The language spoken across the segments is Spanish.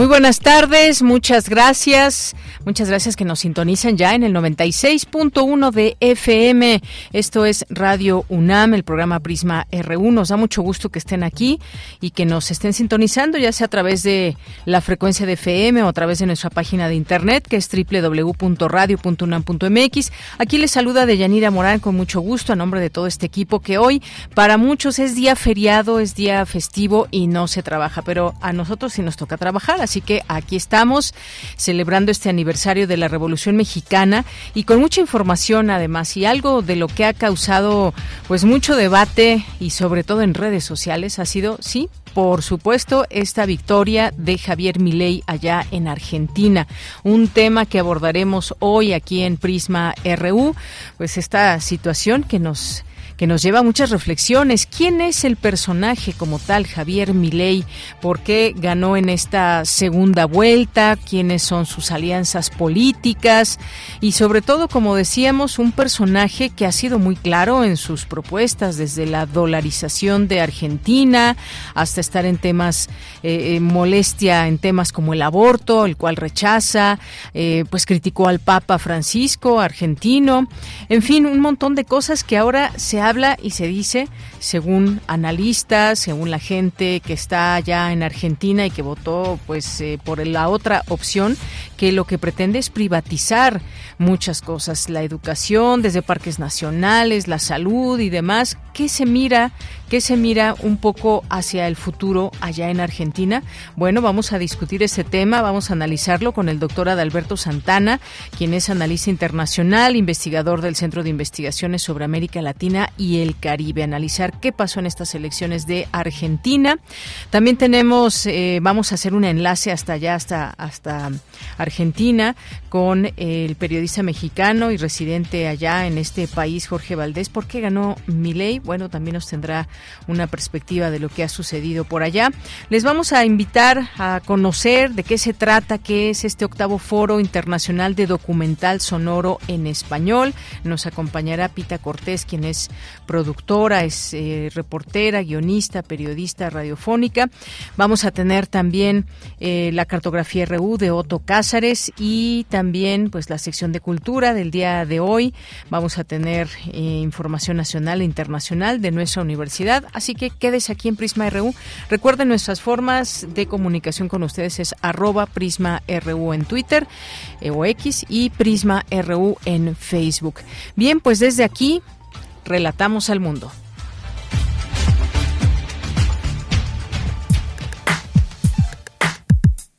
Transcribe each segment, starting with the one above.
Muy buenas tardes, muchas gracias. Muchas gracias que nos sintonizan ya en el 96.1 de FM. Esto es Radio UNAM, el programa Prisma RU. Nos da mucho gusto que estén aquí y que nos estén sintonizando, ya sea a través de la frecuencia de FM o a través de nuestra página de internet, que es www.radio.unam.mx. Aquí les saluda Deyanira Morán con mucho gusto a nombre de todo este equipo que hoy para muchos es día feriado, es día festivo y no se trabaja, pero a nosotros sí nos toca trabajar, así que aquí estamos celebrando este aniversario de la Revolución Mexicana y con mucha información además y algo de lo que ha causado pues mucho debate y sobre todo en redes sociales ha sido sí por supuesto, esta victoria de Javier Milei allá en Argentina. Un tema que abordaremos hoy aquí en Prisma RU, pues esta situación que nos que nos lleva a muchas reflexiones. ¿Quién es el personaje como tal, Javier Milei? ¿Por qué ganó en esta segunda vuelta? ¿Quiénes son sus alianzas políticas? Y sobre todo, como decíamos, un personaje que ha sido muy claro en sus propuestas, desde la dolarización de Argentina hasta estar en temas, eh, eh, molestia en temas como el aborto, el cual rechaza, eh, pues criticó al Papa Francisco, argentino, en fin, un montón de cosas que ahora se ha habla y se dice, según analistas, según la gente que está allá en Argentina y que votó pues eh, por la otra opción, que lo que pretende es privatizar muchas cosas, la educación, desde parques nacionales, la salud y demás. ¿Qué se mira? ¿Qué se mira un poco hacia el futuro allá en Argentina? Bueno, vamos a discutir ese tema, vamos a analizarlo con el doctor Adalberto Santana, quien es analista internacional, investigador del Centro de Investigaciones sobre América Latina y el Caribe, analizar qué pasó en estas elecciones de Argentina. También tenemos, eh, vamos a hacer un enlace hasta allá, hasta, hasta Argentina, con el periodista mexicano y residente allá en este país, Jorge Valdés. ¿Por qué ganó Milei? Bueno, también nos tendrá una perspectiva de lo que ha sucedido por allá. Les vamos a invitar a conocer de qué se trata, qué es este octavo foro internacional de documental sonoro en español. Nos acompañará Pita Cortés, quien es productora, es eh, reportera, guionista, periodista radiofónica. Vamos a tener también eh, la cartografía RU de Otto Cázares y también pues la sección de cultura del día de hoy. Vamos a tener eh, información nacional e internacional de nuestra universidad. Así que quédese aquí en Prisma RU. Recuerden nuestras formas de comunicación con ustedes es arroba Prisma RU en Twitter o X y Prisma RU en Facebook. Bien, pues desde aquí Relatamos al mundo.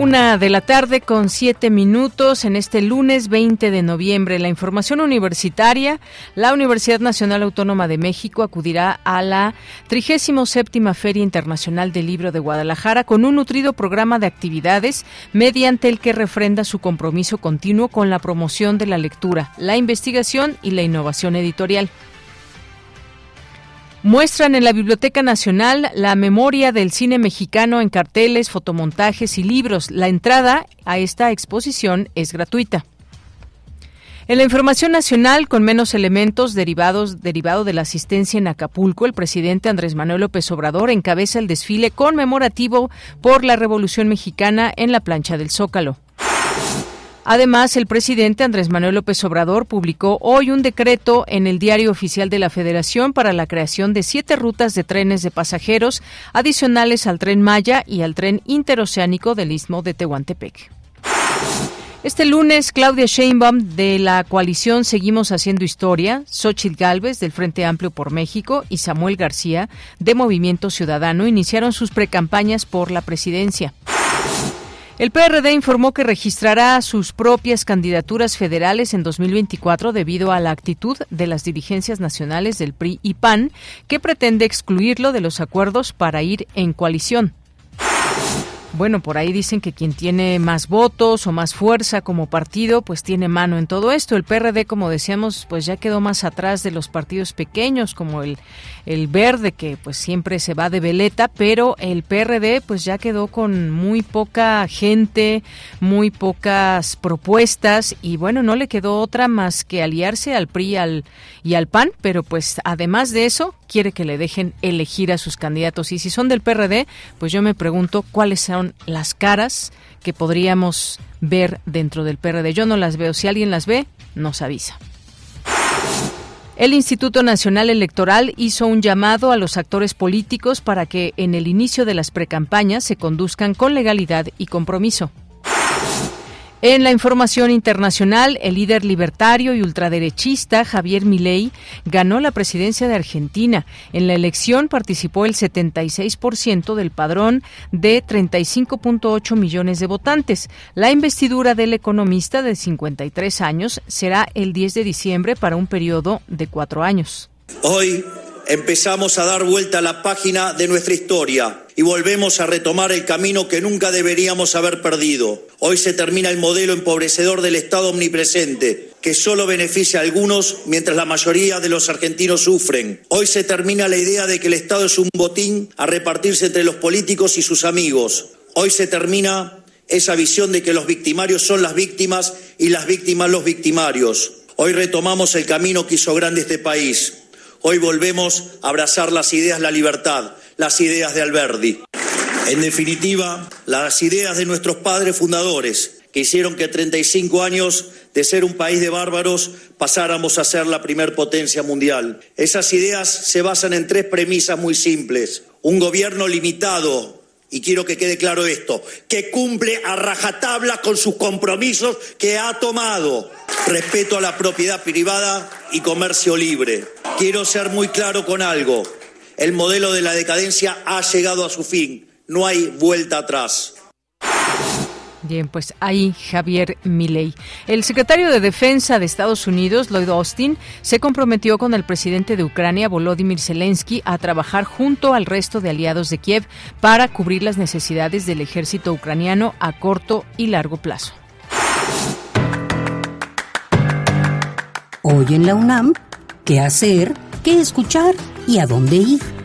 Una de la tarde con siete minutos en este lunes 20 de noviembre. La información universitaria. La Universidad Nacional Autónoma de México acudirá a la 37 Feria Internacional del Libro de Guadalajara con un nutrido programa de actividades mediante el que refrenda su compromiso continuo con la promoción de la lectura, la investigación y la innovación editorial. Muestran en la Biblioteca Nacional la memoria del cine mexicano en carteles, fotomontajes y libros. La entrada a esta exposición es gratuita. En la información nacional, con menos elementos derivados derivado de la asistencia en Acapulco, el presidente Andrés Manuel López Obrador encabeza el desfile conmemorativo por la Revolución Mexicana en la plancha del Zócalo. Además, el presidente Andrés Manuel López Obrador publicó hoy un decreto en el Diario Oficial de la Federación para la creación de siete rutas de trenes de pasajeros adicionales al tren Maya y al tren interoceánico del Istmo de Tehuantepec. Este lunes, Claudia Sheinbaum de la coalición Seguimos Haciendo Historia, Xochitl Galvez del Frente Amplio por México y Samuel García de Movimiento Ciudadano iniciaron sus precampañas por la presidencia. El PRD informó que registrará sus propias candidaturas federales en 2024 debido a la actitud de las dirigencias nacionales del PRI y PAN, que pretende excluirlo de los acuerdos para ir en coalición. Bueno, por ahí dicen que quien tiene más votos o más fuerza como partido, pues tiene mano en todo esto. El PRD, como decíamos, pues ya quedó más atrás de los partidos pequeños, como el, el Verde, que pues siempre se va de veleta, pero el PRD pues ya quedó con muy poca gente, muy pocas propuestas, y bueno, no le quedó otra más que aliarse al PRI al, y al PAN, pero pues además de eso, quiere que le dejen elegir a sus candidatos. Y si son del PRD, pues yo me pregunto cuáles son las caras que podríamos ver dentro del PRD. Yo no las veo. Si alguien las ve, nos avisa. El Instituto Nacional Electoral hizo un llamado a los actores políticos para que en el inicio de las precampañas se conduzcan con legalidad y compromiso. En la información internacional, el líder libertario y ultraderechista Javier Milei ganó la presidencia de Argentina. En la elección participó el 76% del padrón de 35.8 millones de votantes. La investidura del economista de 53 años será el 10 de diciembre para un periodo de cuatro años. Hoy empezamos a dar vuelta a la página de nuestra historia y volvemos a retomar el camino que nunca deberíamos haber perdido. Hoy se termina el modelo empobrecedor del Estado omnipresente, que solo beneficia a algunos mientras la mayoría de los argentinos sufren. Hoy se termina la idea de que el Estado es un botín a repartirse entre los políticos y sus amigos. Hoy se termina esa visión de que los victimarios son las víctimas y las víctimas los victimarios. Hoy retomamos el camino que hizo grande este país Hoy volvemos a abrazar las ideas, la libertad, las ideas de Alberdi. En definitiva, las ideas de nuestros padres fundadores, que hicieron que 35 años de ser un país de bárbaros pasáramos a ser la primer potencia mundial. Esas ideas se basan en tres premisas muy simples. Un gobierno limitado y quiero que quede claro esto, que cumple a rajatabla con sus compromisos que ha tomado. Respeto a la propiedad privada y comercio libre. Quiero ser muy claro con algo. El modelo de la decadencia ha llegado a su fin. No hay vuelta atrás. Bien, pues ahí Javier Milei. El secretario de Defensa de Estados Unidos, Lloyd Austin, se comprometió con el presidente de Ucrania, Volodymyr Zelensky, a trabajar junto al resto de aliados de Kiev para cubrir las necesidades del ejército ucraniano a corto y largo plazo. Hoy en la UNAM, ¿qué hacer? ¿Qué escuchar? ¿Y a dónde ir?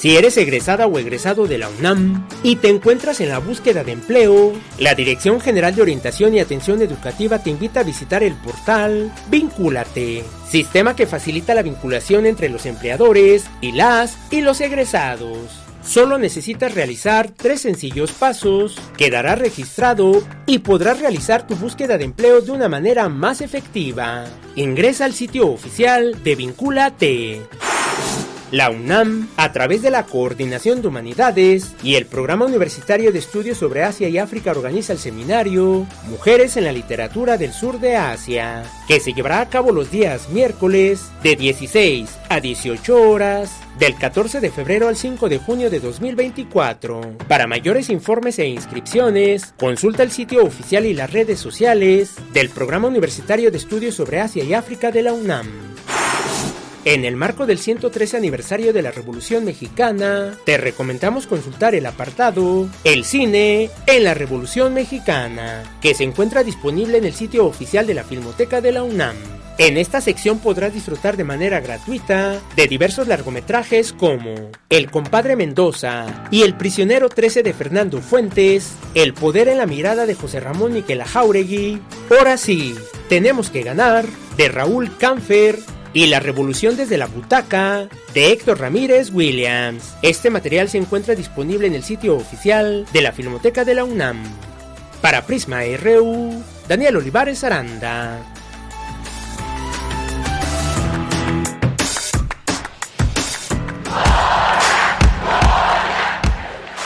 Si eres egresada o egresado de la UNAM y te encuentras en la búsqueda de empleo, la Dirección General de Orientación y Atención Educativa te invita a visitar el portal Vincúlate, sistema que facilita la vinculación entre los empleadores y las y los egresados. Solo necesitas realizar tres sencillos pasos, quedarás registrado y podrás realizar tu búsqueda de empleo de una manera más efectiva. Ingresa al sitio oficial de Vincúlate. La UNAM, a través de la Coordinación de Humanidades y el Programa Universitario de Estudios sobre Asia y África organiza el seminario Mujeres en la Literatura del Sur de Asia, que se llevará a cabo los días miércoles de 16 a 18 horas del 14 de febrero al 5 de junio de 2024. Para mayores informes e inscripciones, consulta el sitio oficial y las redes sociales del Programa Universitario de Estudios sobre Asia y África de la UNAM. En el marco del 113 aniversario de la Revolución Mexicana, te recomendamos consultar el apartado El cine en la Revolución Mexicana, que se encuentra disponible en el sitio oficial de la Filmoteca de la UNAM. En esta sección podrás disfrutar de manera gratuita de diversos largometrajes como El compadre Mendoza y El prisionero 13 de Fernando Fuentes, El poder en la mirada de José Ramón Miquela Jauregui, Ahora sí, tenemos que ganar de Raúl Canfer y La Revolución desde la Butaca de Héctor Ramírez Williams. Este material se encuentra disponible en el sitio oficial de la Filmoteca de la UNAM. Para Prisma RU, Daniel Olivares Aranda.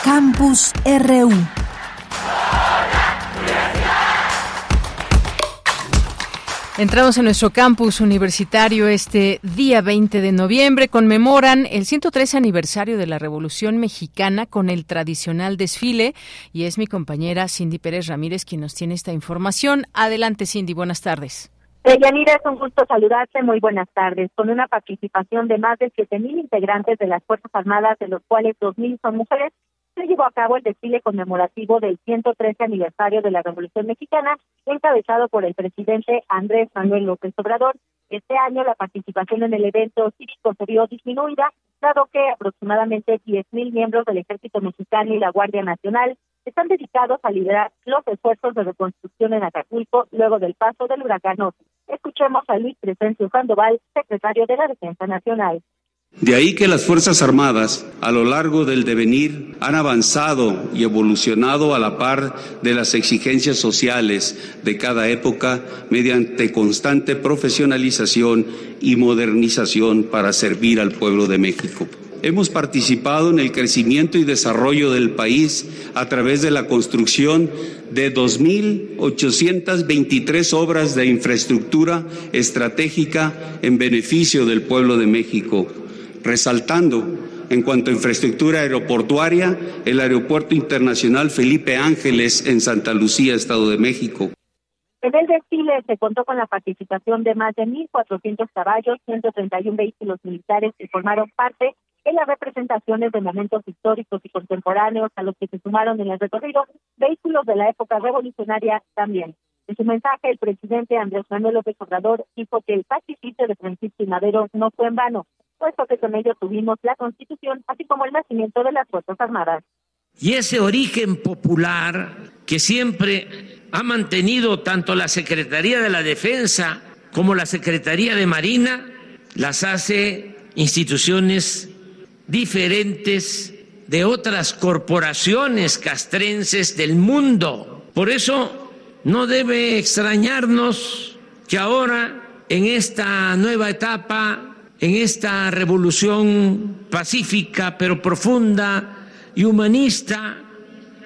Campus RU. Entramos en nuestro campus universitario este día 20 de noviembre. Conmemoran el 103 aniversario de la Revolución Mexicana con el tradicional desfile y es mi compañera Cindy Pérez Ramírez quien nos tiene esta información. Adelante Cindy, buenas tardes. Yanira, es un gusto saludarte. Muy buenas tardes. Con una participación de más de 7.000 integrantes de las Fuerzas Armadas, de los cuales 2.000 son mujeres, se llevó a cabo el desfile conmemorativo del 113 aniversario de la Revolución Mexicana, encabezado por el presidente Andrés Manuel López Obrador. Este año la participación en el evento cívico se vio disminuida, dado que aproximadamente 10.000 miembros del Ejército Mexicano y la Guardia Nacional están dedicados a liderar los esfuerzos de reconstrucción en Acapulco luego del paso del huracán Escuchemos a Luis Crescencio Sandoval, secretario de la Defensa Nacional. De ahí que las Fuerzas Armadas, a lo largo del devenir, han avanzado y evolucionado a la par de las exigencias sociales de cada época mediante constante profesionalización y modernización para servir al pueblo de México. Hemos participado en el crecimiento y desarrollo del país a través de la construcción de 2.823 obras de infraestructura estratégica en beneficio del pueblo de México resaltando en cuanto a infraestructura aeroportuaria, el Aeropuerto Internacional Felipe Ángeles en Santa Lucía, Estado de México. En el desfile se contó con la participación de más de 1.400 caballos, 131 vehículos militares que formaron parte en las representaciones de momentos históricos y contemporáneos a los que se sumaron en el recorrido vehículos de la época revolucionaria también. En su mensaje, el presidente Andrés Manuel López Obrador dijo que el sacrificio de Francisco y Madero no fue en vano, puesto que con ello tuvimos la Constitución, así como el nacimiento de las Fuerzas Armadas. Y ese origen popular que siempre ha mantenido tanto la Secretaría de la Defensa como la Secretaría de Marina, las hace instituciones diferentes de otras corporaciones castrenses del mundo. Por eso no debe extrañarnos que ahora, en esta nueva etapa en esta revolución pacífica pero profunda y humanista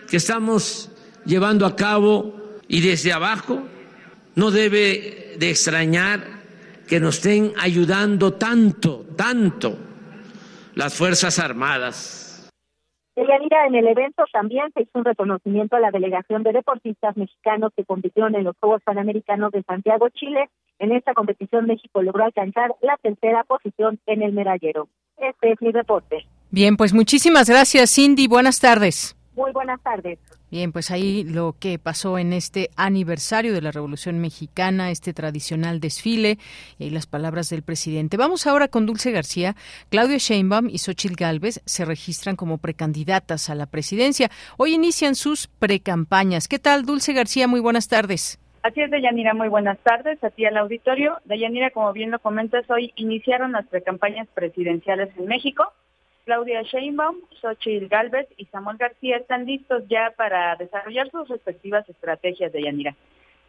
que estamos llevando a cabo y desde abajo, no debe de extrañar que nos estén ayudando tanto, tanto las Fuerzas Armadas. en el evento también se hizo un reconocimiento a la delegación de deportistas mexicanos que compitieron en los Juegos Panamericanos de Santiago, Chile, en esta competición México logró alcanzar la tercera posición en el medallero. Este es mi reporte. Bien, pues muchísimas gracias Cindy. Buenas tardes. Muy buenas tardes. Bien, pues ahí lo que pasó en este aniversario de la Revolución Mexicana, este tradicional desfile y las palabras del presidente. Vamos ahora con Dulce García. Claudio Sheinbaum y Xochitl Gálvez se registran como precandidatas a la presidencia. Hoy inician sus precampañas. ¿Qué tal, Dulce García? Muy buenas tardes. Así es, Deyanira, muy buenas tardes. A ti al auditorio. Deyanira, como bien lo comentas, hoy iniciaron las precampañas presidenciales en México. Claudia Sheinbaum, Xochitl Galvez y Samuel García están listos ya para desarrollar sus respectivas estrategias, Deyanira.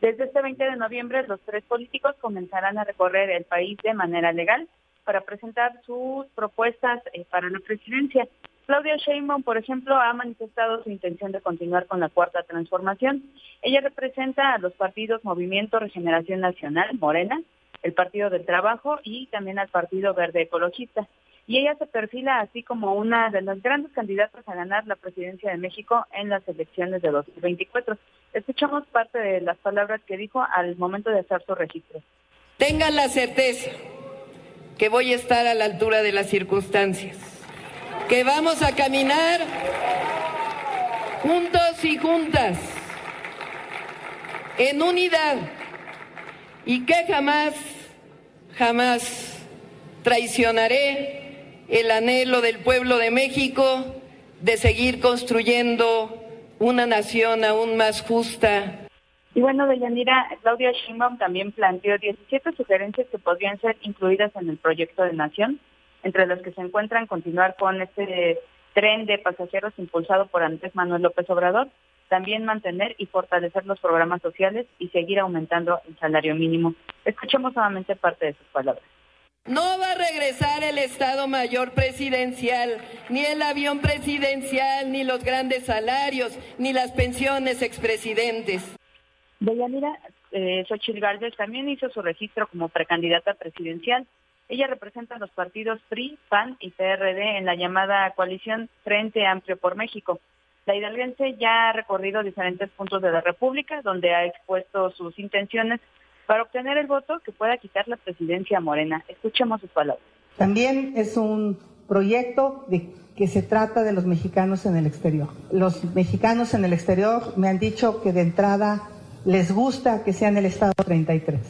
Desde este 20 de noviembre, los tres políticos comenzarán a recorrer el país de manera legal para presentar sus propuestas eh, para la presidencia. Claudia Sheinbaum, por ejemplo, ha manifestado su intención de continuar con la cuarta transformación. Ella representa a los partidos Movimiento Regeneración Nacional, Morena, el Partido del Trabajo y también al Partido Verde Ecologista. Y ella se perfila así como una de las grandes candidatas a ganar la presidencia de México en las elecciones de 2024. Escuchamos parte de las palabras que dijo al momento de hacer su registro. Tengan la certeza que voy a estar a la altura de las circunstancias que vamos a caminar juntos y juntas, en unidad, y que jamás, jamás traicionaré el anhelo del pueblo de México de seguir construyendo una nación aún más justa. Y bueno, Deyanira, Claudia Sheinbaum también planteó 17 sugerencias que podrían ser incluidas en el proyecto de nación entre los que se encuentran continuar con este tren de pasajeros impulsado por Andrés Manuel López Obrador, también mantener y fortalecer los programas sociales y seguir aumentando el salario mínimo. Escuchemos nuevamente parte de sus palabras. No va a regresar el Estado Mayor Presidencial, ni el avión presidencial, ni los grandes salarios, ni las pensiones expresidentes. Deyanira eh, Xochitl Galvez también hizo su registro como precandidata presidencial. Ella representa a los partidos PRI, PAN y PRD en la llamada coalición Frente Amplio por México. La hidalguense ya ha recorrido diferentes puntos de la República, donde ha expuesto sus intenciones para obtener el voto que pueda quitar la presidencia Morena. Escuchemos sus palabras. También es un proyecto de que se trata de los mexicanos en el exterior. Los mexicanos en el exterior me han dicho que de entrada les gusta que sean el Estado 33.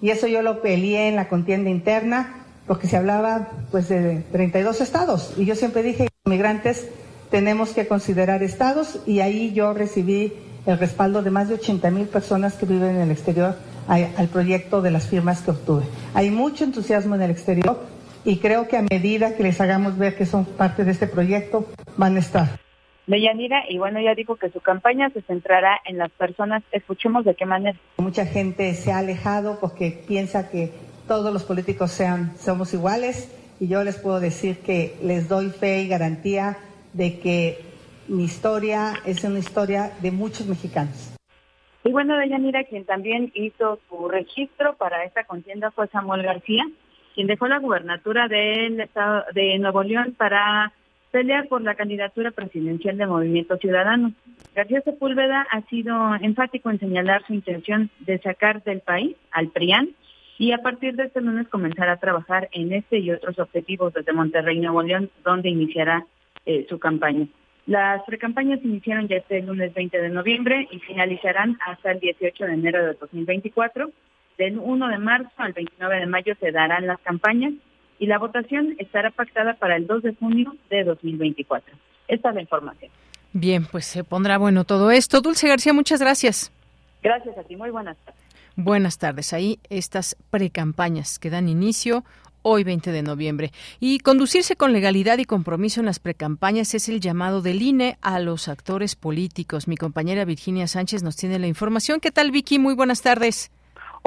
Y eso yo lo peleé en la contienda interna porque se hablaba pues de 32 estados. Y yo siempre dije, inmigrantes tenemos que considerar estados y ahí yo recibí el respaldo de más de 80 mil personas que viven en el exterior al proyecto de las firmas que obtuve. Hay mucho entusiasmo en el exterior y creo que a medida que les hagamos ver que son parte de este proyecto, van a estar. Deyanira, y bueno, ya dijo que su campaña se centrará en las personas. Escuchemos de qué manera. Mucha gente se ha alejado porque piensa que todos los políticos sean, somos iguales y yo les puedo decir que les doy fe y garantía de que mi historia es una historia de muchos mexicanos. Y bueno, Deyanira, quien también hizo su registro para esta contienda fue Samuel García, quien dejó la gubernatura del estado de Nuevo León para pelear por la candidatura presidencial de Movimiento Ciudadano. García Sepúlveda ha sido enfático en señalar su intención de sacar del país al PRIAN y a partir de este lunes comenzar a trabajar en este y otros objetivos desde Monterrey, Nuevo León, donde iniciará eh, su campaña. Las precampañas iniciaron ya este lunes 20 de noviembre y finalizarán hasta el 18 de enero de 2024. Del 1 de marzo al 29 de mayo se darán las campañas y la votación estará pactada para el 2 de junio de 2024. Esta es la información. Bien, pues se pondrá bueno todo esto. Dulce García, muchas gracias. Gracias a ti, muy buenas tardes. Buenas tardes. Ahí estas precampañas que dan inicio hoy 20 de noviembre. Y conducirse con legalidad y compromiso en las precampañas es el llamado del INE a los actores políticos. Mi compañera Virginia Sánchez nos tiene la información. ¿Qué tal, Vicky? Muy buenas tardes.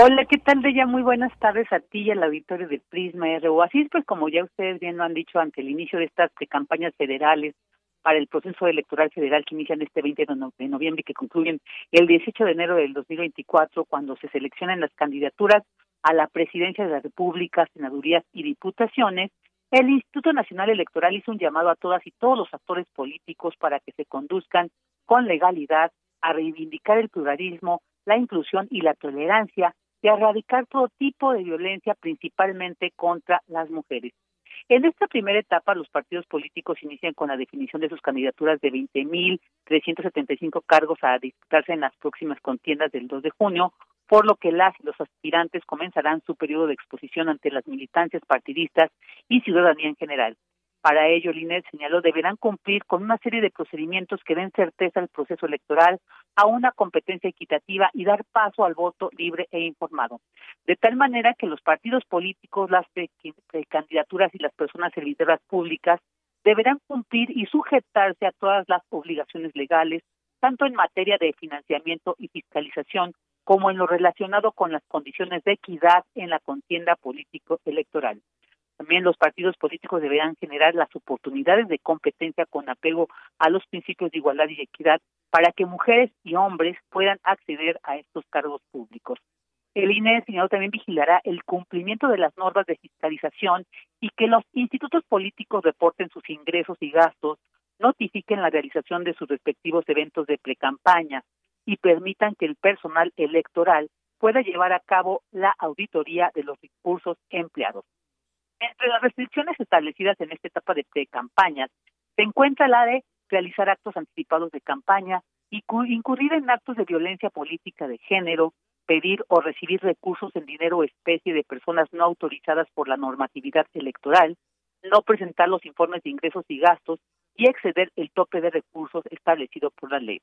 Hola, ¿qué tal, Deya? Muy buenas tardes a ti y al auditorio de Prisma RU. Así es, pues, como ya ustedes bien lo han dicho ante el inicio de estas campañas federales para el proceso electoral federal que inician este 20 de noviembre y que concluyen el 18 de enero del 2024, cuando se seleccionan las candidaturas a la presidencia de la República, senadurías y diputaciones, el Instituto Nacional Electoral hizo un llamado a todas y todos los actores políticos para que se conduzcan con legalidad a reivindicar el pluralismo, la inclusión y la tolerancia de erradicar todo tipo de violencia, principalmente contra las mujeres. En esta primera etapa, los partidos políticos inician con la definición de sus candidaturas de 20.375 cargos a disputarse en las próximas contiendas del 2 de junio, por lo que las y los aspirantes comenzarán su periodo de exposición ante las militancias partidistas y ciudadanía en general. Para ello, el INE señaló deberán cumplir con una serie de procedimientos que den certeza al proceso electoral, a una competencia equitativa y dar paso al voto libre e informado. De tal manera que los partidos políticos, las candidaturas y las personas servidoras públicas deberán cumplir y sujetarse a todas las obligaciones legales, tanto en materia de financiamiento y fiscalización como en lo relacionado con las condiciones de equidad en la contienda político-electoral. También los partidos políticos deberán generar las oportunidades de competencia con apego a los principios de igualdad y equidad para que mujeres y hombres puedan acceder a estos cargos públicos. El INE señaló también vigilará el cumplimiento de las normas de fiscalización y que los institutos políticos reporten sus ingresos y gastos, notifiquen la realización de sus respectivos eventos de precampaña y permitan que el personal electoral pueda llevar a cabo la auditoría de los recursos empleados. Entre las restricciones establecidas en esta etapa de pre-campañas se encuentra la de realizar actos anticipados de campaña, y incurrir en actos de violencia política de género, pedir o recibir recursos en dinero o especie de personas no autorizadas por la normatividad electoral, no presentar los informes de ingresos y gastos y exceder el tope de recursos establecido por la ley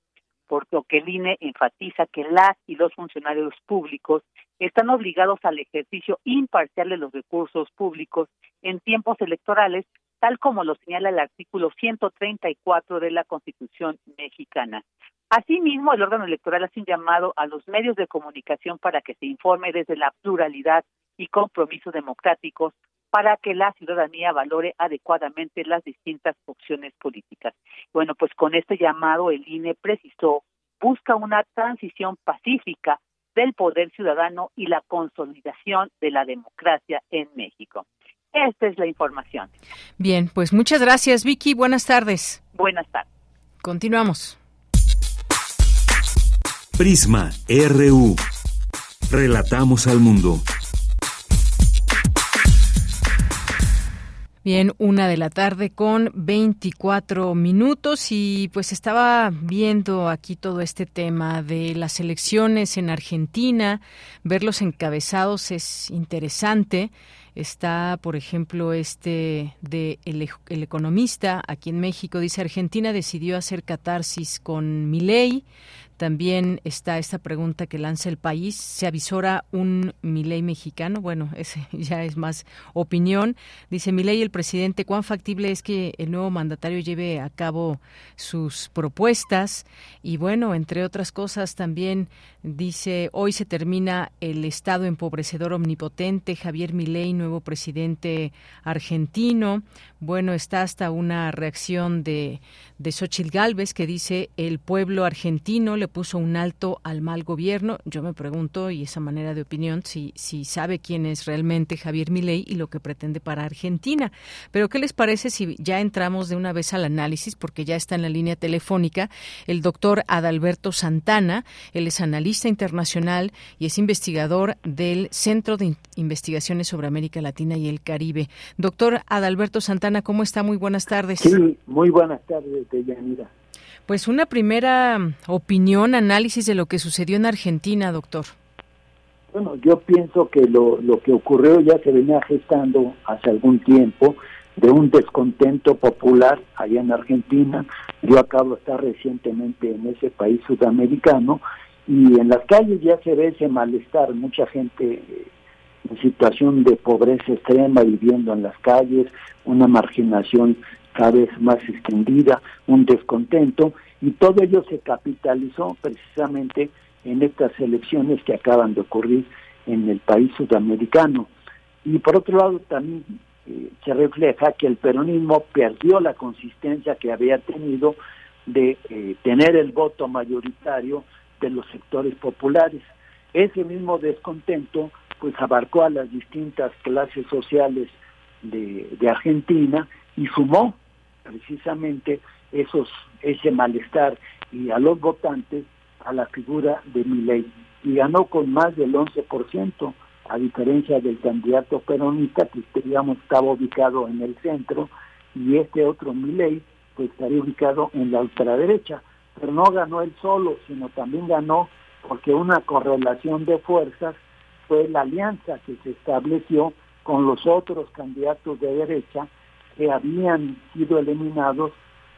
por lo que el INE enfatiza que las y los funcionarios públicos están obligados al ejercicio imparcial de los recursos públicos en tiempos electorales, tal como lo señala el artículo 134 de la Constitución mexicana. Asimismo, el órgano electoral hace un llamado a los medios de comunicación para que se informe desde la pluralidad y compromisos democráticos para que la ciudadanía valore adecuadamente las distintas opciones políticas. Bueno, pues con este llamado el INE precisó busca una transición pacífica del poder ciudadano y la consolidación de la democracia en México. Esta es la información. Bien, pues muchas gracias, Vicky. Buenas tardes. Buenas tardes. Continuamos. Prisma RU. Relatamos al mundo. Bien, una de la tarde con 24 minutos y pues estaba viendo aquí todo este tema de las elecciones en Argentina, ver los encabezados es interesante. Está, por ejemplo, este de el, el, Economista aquí en México. Dice Argentina decidió hacer catarsis con Milei, también está esta pregunta que lanza el país. ¿Se avisora un Milei mexicano? Bueno, ese ya es más opinión. Dice Milei, el presidente, ¿cuán factible es que el nuevo mandatario lleve a cabo sus propuestas? Y bueno, entre otras cosas, también dice, hoy se termina el Estado empobrecedor omnipotente. Javier Milei, nuevo presidente argentino. Bueno, está hasta una reacción de, de Xochitl Galvez que dice, el pueblo argentino le puso un alto al mal gobierno. Yo me pregunto, y esa manera de opinión, si, si sabe quién es realmente Javier Milei y lo que pretende para Argentina. Pero, ¿qué les parece si ya entramos de una vez al análisis? Porque ya está en la línea telefónica el doctor Adalberto Santana. Él es analista internacional y es investigador del Centro de Investigaciones sobre América Latina y el Caribe. Doctor Adalberto Santana, ¿cómo está? Muy buenas tardes. Muy buenas tardes, Pues una primera opinión, análisis de lo que sucedió en Argentina, doctor. Bueno, yo pienso que lo, lo que ocurrió ya se venía gestando hace algún tiempo de un descontento popular allá en Argentina. Yo acabo de estar recientemente en ese país sudamericano y en las calles ya se ve ese malestar, mucha gente en situación de pobreza extrema viviendo en las calles, una marginación cada vez más extendida, un descontento, y todo ello se capitalizó precisamente en estas elecciones que acaban de ocurrir en el país sudamericano. Y por otro lado también eh, se refleja que el peronismo perdió la consistencia que había tenido de eh, tener el voto mayoritario de los sectores populares. Ese mismo descontento pues abarcó a las distintas clases sociales de, de Argentina y sumó precisamente esos ese malestar y a los votantes a la figura de Milei. Y ganó con más del 11%, a diferencia del candidato peronista que digamos estaba ubicado en el centro y este otro Milei pues estaría ubicado en la ultraderecha, pero no ganó él solo, sino también ganó porque una correlación de fuerzas fue la alianza que se estableció con los otros candidatos de derecha que habían sido eliminados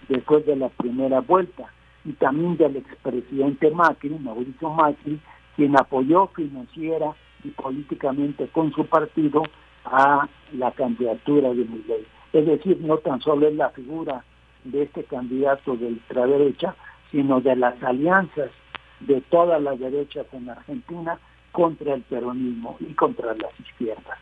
después de la primera vuelta y también del expresidente Macri, Mauricio Macri, quien apoyó financiera y políticamente con su partido a la candidatura de Milei. Es decir, no tan solo es la figura de este candidato de ultraderecha, sino de las alianzas de todas las derechas en Argentina contra el peronismo y contra las izquierdas.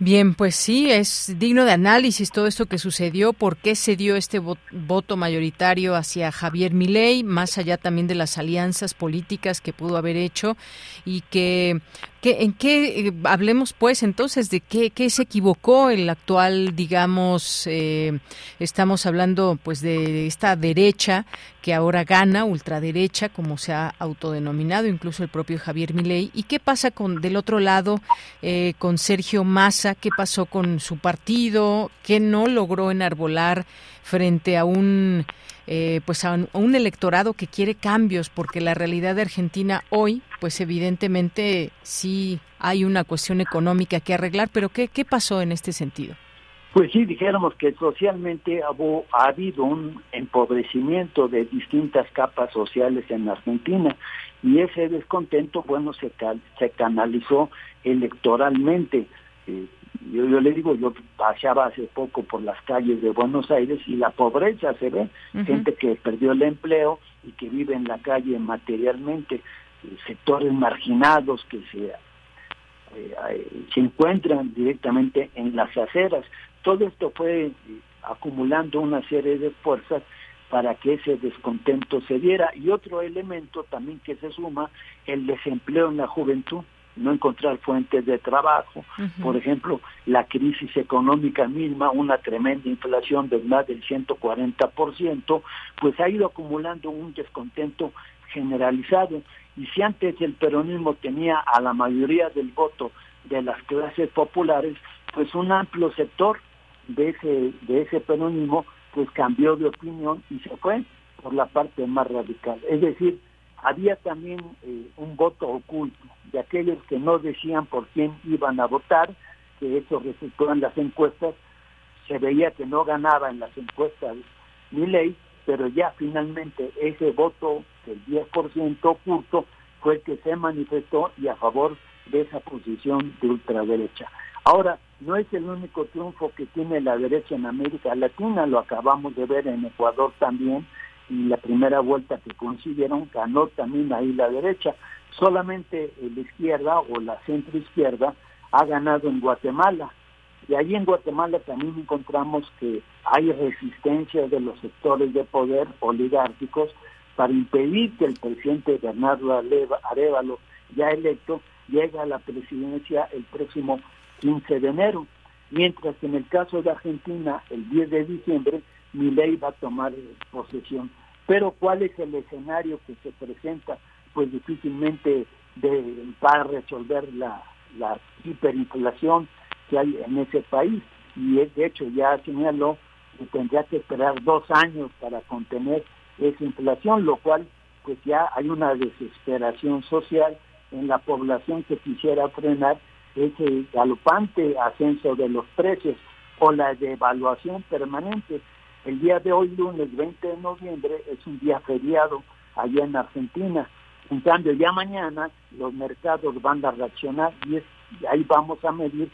Bien, pues sí, es digno de análisis todo esto que sucedió, por qué se dio este voto mayoritario hacia Javier Milei, más allá también de las alianzas políticas que pudo haber hecho y que ¿En qué eh, hablemos pues entonces de qué, qué, se equivocó el actual, digamos, eh, estamos hablando pues de esta derecha que ahora gana, ultraderecha, como se ha autodenominado incluso el propio Javier Milei, y qué pasa con del otro lado eh, con Sergio Massa, qué pasó con su partido, qué no logró enarbolar frente a un eh, pues a un, electorado que quiere cambios porque la realidad de Argentina hoy pues evidentemente sí hay una cuestión económica que arreglar pero qué qué pasó en este sentido pues sí dijéramos que socialmente ha habido un empobrecimiento de distintas capas sociales en Argentina y ese descontento bueno se se canalizó electoralmente. Eh, yo, yo le digo, yo paseaba hace poco por las calles de Buenos Aires y la pobreza se ve, gente que perdió el empleo y que vive en la calle materialmente, sectores marginados que se eh, se encuentran directamente en las aceras. Todo esto fue acumulando una serie de fuerzas para que ese descontento se diera. Y otro elemento también que se suma, el desempleo en la juventud, no encontrar fuentes de trabajo, por ejemplo, la crisis económica misma, una tremenda inflación de más del 140%, pues ha ido acumulando un descontento generalizado. Y si antes el peronismo tenía a la mayoría del voto de las clases populares, pues un amplio sector de ese, de ese peronismo pues cambió de opinión y se fue por la parte más radical. Es decir, había también eh, un voto oculto de aquellos que no decían por quién iban a votar, que eso resultó en las encuestas, se veía que no ganaba en las encuestas ni ley, pero ya finalmente ese voto del 10% oculto fue el que se manifestó y a favor de esa posición de ultraderecha. Ahora, no es el único triunfo que tiene la derecha en América Latina, lo acabamos de ver en Ecuador también, y la primera vuelta que consiguieron ganó también ahí la derecha. Solamente la izquierda o la centroizquierda ha ganado en Guatemala. Y ahí en Guatemala también encontramos que hay resistencia de los sectores de poder oligárquicos para impedir que el presidente Bernardo Arevalo, ya electo, llegue a la presidencia el próximo 15 de enero. Mientras que en el caso de Argentina, el 10 de diciembre, mi ley va a tomar posesión. Pero ¿cuál es el escenario que se presenta? Pues difícilmente de, para resolver la, la hiperinflación que hay en ese país. Y de hecho ya señaló que tendría que esperar dos años para contener esa inflación, lo cual pues ya hay una desesperación social en la población que quisiera frenar ese galopante ascenso de los precios o la devaluación permanente el día de hoy, lunes 20 de noviembre, es un día feriado allá en Argentina. En cambio, ya mañana los mercados van a reaccionar y, ahí vamos a medir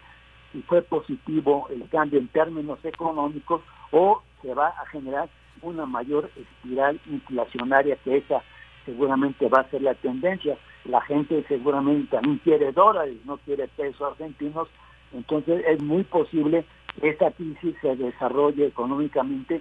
si fue positivo el cambio en términos económicos o se va a generar una mayor espiral inflacionaria que esa seguramente va a ser la tendencia. La gente seguramente también quiere dólares, no quiere pesos argentinos, entonces es muy posible esta crisis se desarrolle económicamente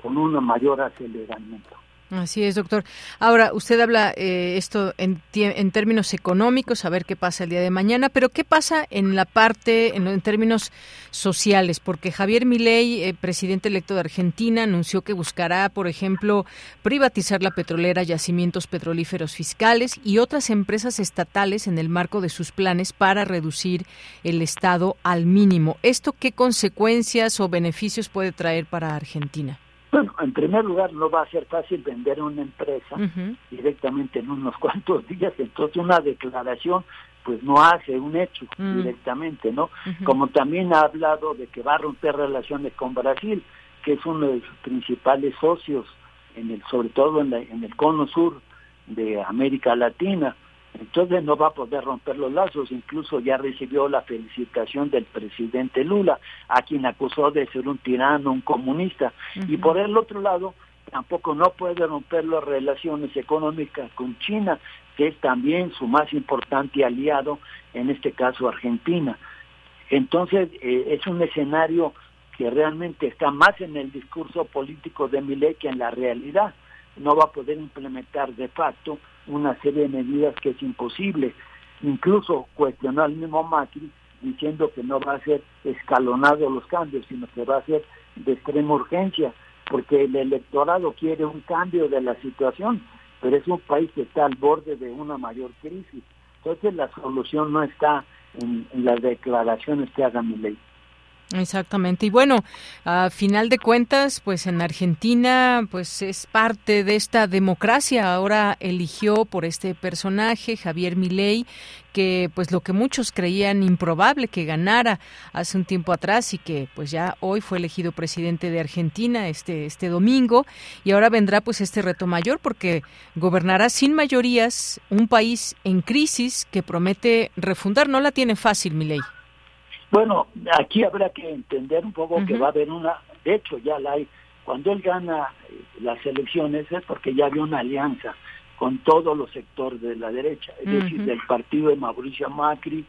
con un mayor aceleramiento. Así es, doctor. Ahora, usted habla eh, esto en, términos económicos, a ver qué pasa el día de mañana, pero ¿qué pasa en la parte, en, términos sociales? Porque Javier Milei, eh, presidente electo de Argentina, anunció que buscará, por ejemplo, privatizar la petrolera, yacimientos petrolíferos fiscales y otras empresas estatales en el marco de sus planes para reducir el Estado al mínimo. ¿Esto qué consecuencias o beneficios puede traer para Argentina? Bueno, en primer lugar, no va a ser fácil vender una empresa directamente en unos cuantos días, entonces una declaración pues no hace un hecho mm. directamente, ¿no? Como también ha hablado de que va a romper relaciones con Brasil, que es uno de sus principales socios, en el, sobre todo en, en el cono sur de América Latina. Entonces no va a poder romper los lazos, incluso ya recibió la felicitación del presidente Lula, a quien acusó de ser un tirano, un comunista. Y por el otro lado, tampoco no puede romper las relaciones económicas con China, que es también su más importante aliado, en este caso Argentina. Entonces eh, es un escenario que realmente está más en el discurso político de Milei que en la realidad. No va a poder implementar de facto una serie de medidas que es imposible. Incluso cuestionó al mismo Macri diciendo que no va a ser escalonado los cambios, sino que va a ser de extrema urgencia, porque el electorado quiere un cambio de la situación, pero es un país que está al borde de una mayor crisis. Entonces la solución no está en, las declaraciones que haga mi ley. Exactamente. Y bueno, a final de cuentas, pues en Argentina, pues es parte de esta democracia. Ahora eligió por este personaje, Javier Milei, que pues lo que muchos creían improbable que ganara hace un tiempo atrás y que pues ya hoy fue elegido presidente de Argentina este este domingo y ahora vendrá pues este reto mayor porque gobernará sin mayorías un país en crisis que promete refundar. No la tiene fácil, Milei. Bueno, aquí habrá que entender un poco que va a haber una, de hecho ya la hay, cuando él gana eh, las elecciones es porque ya había una alianza con todos los sectores de la derecha, es decir, del partido de Mauricio Macri,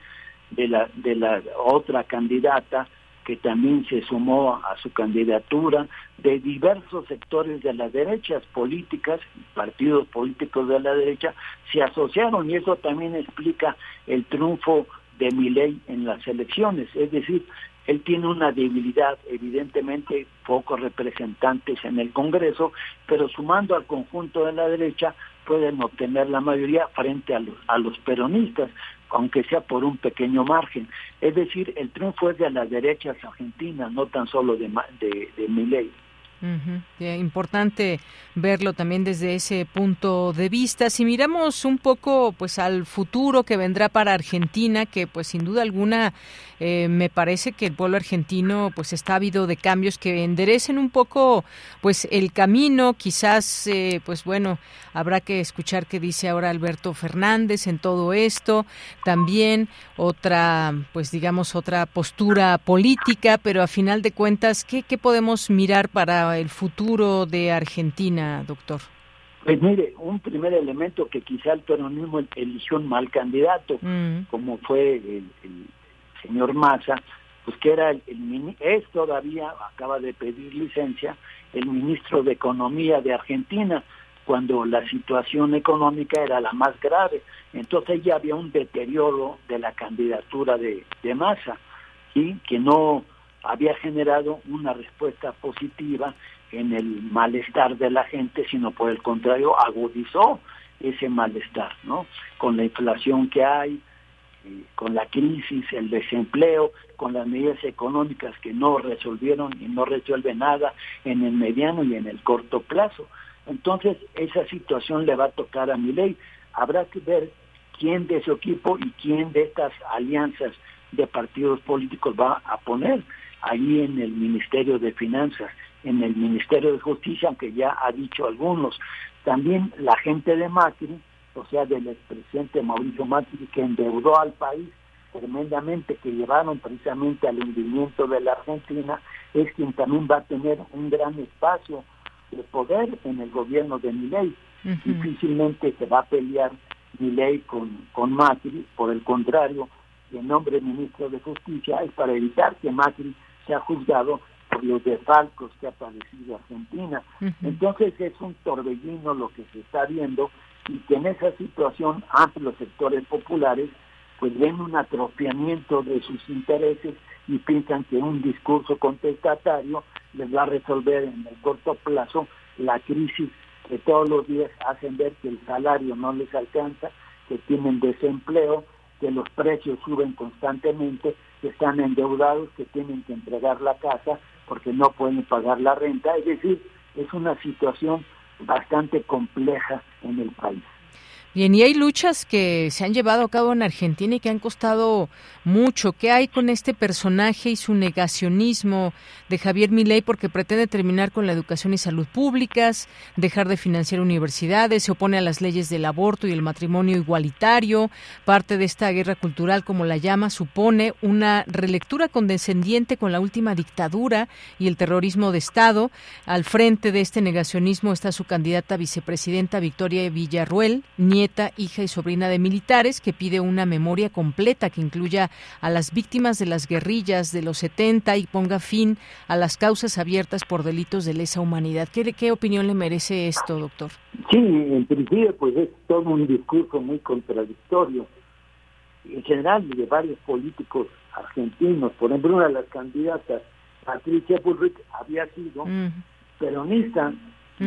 de la, de la otra candidata que también se sumó a su candidatura, de diversos sectores de las derechas políticas, partidos políticos de la derecha, se asociaron y eso también explica el triunfo de Milei en las elecciones. Es decir, él tiene una debilidad, evidentemente pocos representantes en el Congreso, pero sumando al conjunto de la derecha pueden obtener la mayoría frente a los, a los peronistas, aunque sea por un pequeño margen. Es decir, el triunfo es de las derechas argentinas, no tan solo de, de, de Milei importante verlo también desde ese punto de vista. Si miramos un poco pues al futuro que vendrá para Argentina, que pues sin duda alguna eh, me parece que el pueblo argentino pues está habido de cambios que enderecen un poco pues el camino, quizás eh, pues bueno, habrá que escuchar qué dice ahora Alberto Fernández en todo esto, también otra pues digamos otra postura política, pero a final de cuentas, ¿qué, qué podemos mirar para el futuro de Argentina, doctor? Pues mire, un primer elemento que quizá el peronismo eligió un mal candidato, mm. como fue el, señor Massa, pues que era el, es todavía, acaba de pedir licencia, el ministro de Economía de Argentina, cuando la situación económica era la más grave. Entonces ya había un deterioro de la candidatura de, de Massa, y que no había generado una respuesta positiva en el malestar de la gente, sino por el contrario agudizó ese malestar, ¿no? Con la inflación que hay, eh, con la crisis, el desempleo, con las medidas económicas que no resolvieron y no resuelven nada en el mediano y en el corto plazo. Entonces, esa situación le va a tocar a mi ley. Habrá que ver quién de ese equipo y quién de estas alianzas de partidos políticos va a poner ahí en el Ministerio de Finanzas, en el Ministerio de Justicia, aunque ya ha dicho algunos. También la gente de Macri, o sea, del expresidente Mauricio Macri, que endeudó al país tremendamente, que llevaron precisamente al hundimiento de la Argentina, es quien también va a tener un gran espacio de poder en el gobierno de Milei. Difícilmente se va a pelear Milei con, con Macri, por el contrario, el nombre ministro de Justicia es para evitar que Macri se ha juzgado por los desfalcos que ha padecido Argentina. Entonces es un torbellino lo que se está viendo y que en esa situación amplios sectores populares pues ven un atrofiamiento de sus intereses y piensan que un discurso contestatario les va a resolver en el corto plazo la crisis que todos los días hacen ver que el salario no les alcanza, que tienen desempleo, que los precios suben constantemente, que están endeudados, que tienen que entregar la casa porque no pueden pagar la renta. Es decir, es una situación bastante compleja en el país. Bien, y hay luchas que se han llevado a cabo en Argentina y que han costado mucho. ¿Qué hay con este personaje y su negacionismo de Javier Milei porque pretende terminar con la educación y salud públicas, dejar de financiar universidades, se opone a las leyes del aborto y el matrimonio igualitario? Parte de esta guerra cultural, como la llama, supone una relectura condescendiente con la última dictadura y el terrorismo de Estado. Al frente de este negacionismo está su candidata vicepresidenta Victoria Villarruel, hija y sobrina de militares, que pide una memoria completa que incluya a las víctimas de las guerrillas de los 70 y ponga fin a las causas abiertas por delitos de lesa humanidad. ¿Qué, qué opinión le merece esto, doctor? Sí, en principio pues es todo un discurso muy contradictorio. En general, de varios políticos argentinos, por ejemplo, una de las candidatas, Patricia Bullrich, había sido peronista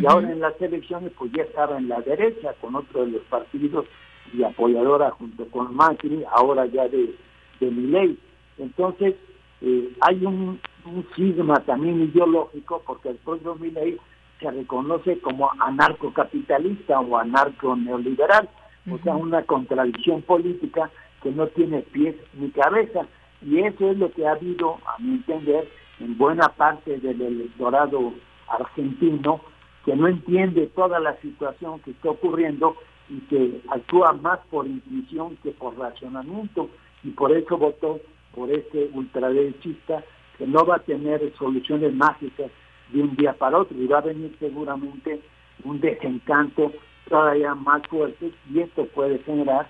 y ahora en las elecciones pues ya estaba en la derecha con otro de los partidos y apoyadora junto con Macri, ahora ya de, de ley. Entonces eh, hay un, un sigma también ideológico porque el propio Milei se reconoce como anarcocapitalista o anarco neoliberal, o sea, una contradicción política que no tiene pies ni cabeza. Y eso es lo que ha habido, a mi entender, en buena parte del electorado argentino, que no entiende toda la situación que está ocurriendo y que actúa más por intuición que por racionamiento y por eso votó por este ultraderechista que no va a tener soluciones mágicas de un día para otro y va a venir seguramente un desencanto todavía más fuerte y esto puede generar,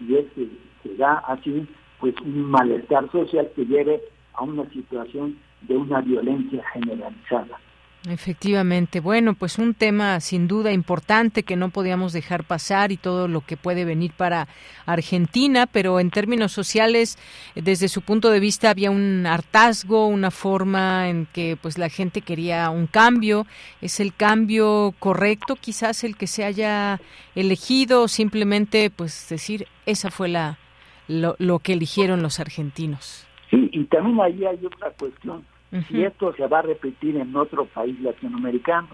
y es que se da así, pues un malestar social que lleve a una situación de una violencia generalizada. Efectivamente. Bueno, pues un tema sin duda importante que no podíamos dejar pasar y todo lo que puede venir para Argentina, pero en términos sociales, desde su punto de vista había un hartazgo, una forma en que pues la gente quería un cambio. ¿Es el cambio correcto quizás el que se haya elegido simplemente pues decir esa fue la lo, lo que eligieron los argentinos? Sí, y también ahí hay otra cuestión si esto se va a repetir en otro país latinoamericano.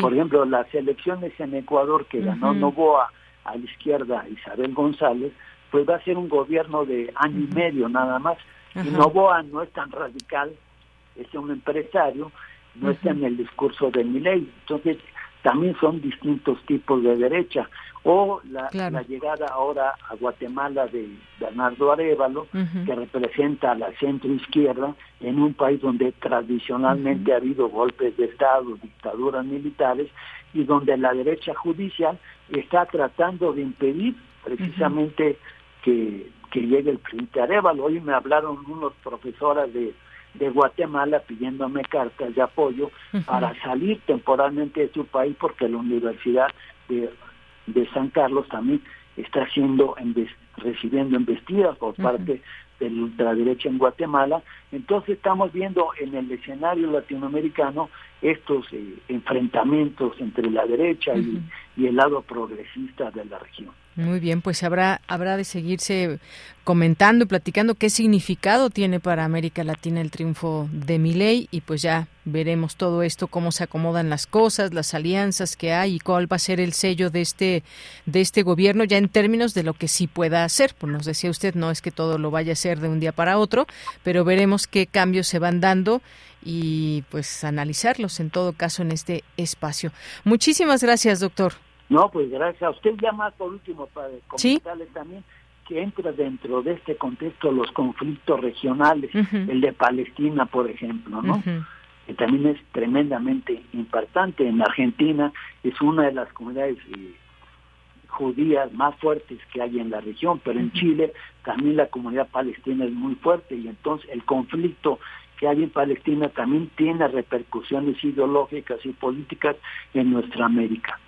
Por ejemplo, las elecciones en Ecuador que ganó Novoa a la izquierda Isabel González, pues va a ser un gobierno de año y medio nada más. Y Novoa no es tan radical, es un empresario, no está en el discurso de mi ley. Entonces, también son distintos tipos de derecha. O la, llegada ahora a Guatemala de Bernardo Arevalo, que representa a la centro izquierda en un país donde tradicionalmente ha habido golpes de Estado, dictaduras militares, y donde la derecha judicial está tratando de impedir precisamente que, que llegue el presidente Arevalo. Hoy me hablaron unos profesoras de de Guatemala pidiéndome cartas de apoyo para salir temporalmente de su país porque la Universidad de, de San Carlos también está siendo recibiendo embestidas por parte de la ultraderecha en Guatemala. Entonces estamos viendo en el escenario latinoamericano estos eh, enfrentamientos entre la derecha y el lado progresista de la región. Muy bien, pues habrá habrá de seguirse comentando y platicando qué significado tiene para América Latina el triunfo de Milei y pues ya veremos todo esto cómo se acomodan las cosas, las alianzas que hay y cuál va a ser el sello de este de este gobierno ya en términos de lo que sí pueda hacer. Pues nos decía usted, no es que todo lo vaya a hacer de un día para otro, pero veremos qué cambios se van dando y pues analizarlos en todo caso en este espacio. Muchísimas gracias, doctor. No, pues gracias a usted. Ya más por último para comentarle también que entra dentro de este contexto los conflictos regionales, el de Palestina, por ejemplo, ¿no? Que también es tremendamente importante. En Argentina es una de las comunidades eh, judías más fuertes que hay en la región, pero en Chile también la comunidad palestina es muy fuerte y entonces el conflicto que hay en Palestina también tiene repercusiones ideológicas y políticas en nuestra América.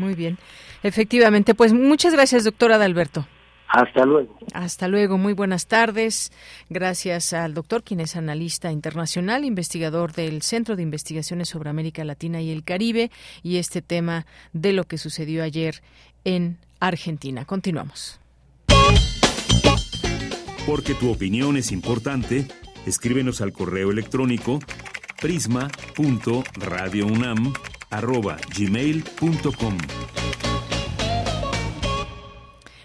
Muy bien. Efectivamente, pues muchas gracias, doctora Adalberto. Hasta luego. Hasta luego, muy buenas tardes. Gracias al doctor, quien es analista internacional, investigador del Centro de Investigaciones sobre América Latina y el Caribe, y este tema de lo que sucedió ayer en Argentina. Continuamos. Porque tu opinión es importante, escríbenos al correo electrónico prisma.radiounam arroba gmail.com.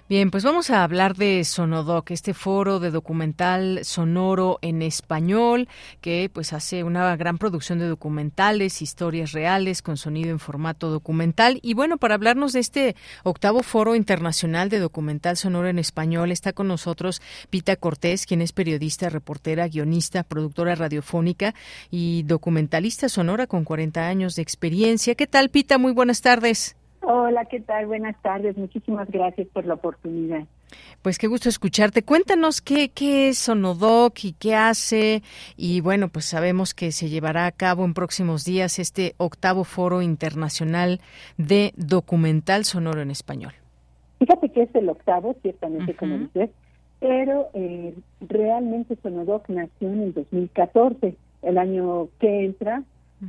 Bien, pues vamos a hablar de Sonodoc, este foro de documental sonoro en español que pues hace una gran producción de documentales, historias reales con sonido en formato documental y bueno, para hablarnos de este octavo foro internacional de documental sonoro en español está con nosotros Pita Cortés, quien es periodista, reportera, guionista, productora radiofónica y documentalista sonora con 40 años de experiencia. ¿Qué tal, Pita? Muy buenas tardes. Hola, ¿qué tal? Buenas tardes. Muchísimas gracias por la oportunidad. Pues qué gusto escucharte. Cuéntanos qué, qué es Sonodoc y qué hace. Y bueno, pues sabemos que se llevará a cabo en próximos días este octavo foro internacional de documental sonoro en español. Fíjate que es el octavo, ciertamente, como dices, pero eh, realmente Sonodoc nació en el 2014. El año que entra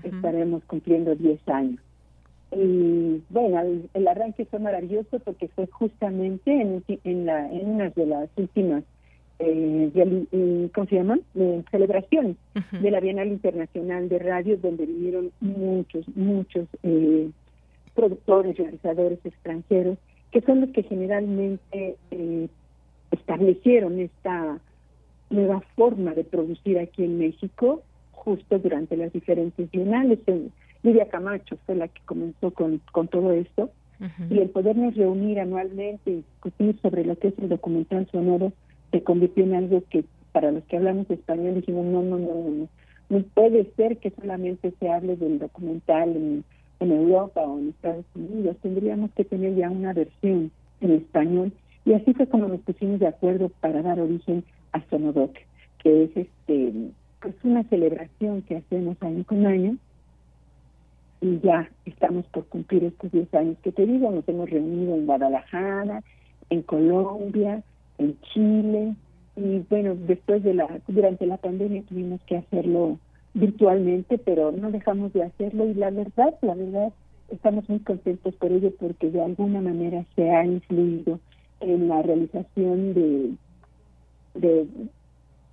estaremos cumpliendo 10 años. Y bueno, el, arranque fue maravilloso porque fue justamente en, en, la, en una de las últimas, eh, eh ¿cómo se llaman? Eh, celebraciones de la Bienal Internacional de Radio, donde vinieron muchos, muchos eh, productores, realizadores extranjeros, que son los que generalmente eh, establecieron esta nueva forma de producir aquí en México, justo durante las diferentes bienales. Lidia Camacho fue la que comenzó con, con todo esto, y el podernos reunir anualmente y discutir sobre lo que es el documental sonoro se convirtió en algo que para los que hablamos español dijimos, no, no, no, no, no, puede ser que solamente se hable del documental en, en Europa o en Estados Unidos, tendríamos que tener ya una versión en español y así fue como nos pusimos de acuerdo para dar origen a Sonodoc, que es este pues una celebración que hacemos año con año y ya estamos por cumplir estos 10 años que te digo, nos hemos reunido en Guadalajara, en Colombia, en Chile y bueno, después de la durante la pandemia tuvimos que hacerlo virtualmente, pero no dejamos de hacerlo y la verdad, la verdad estamos muy contentos por ello porque de alguna manera se ha influido en la realización de de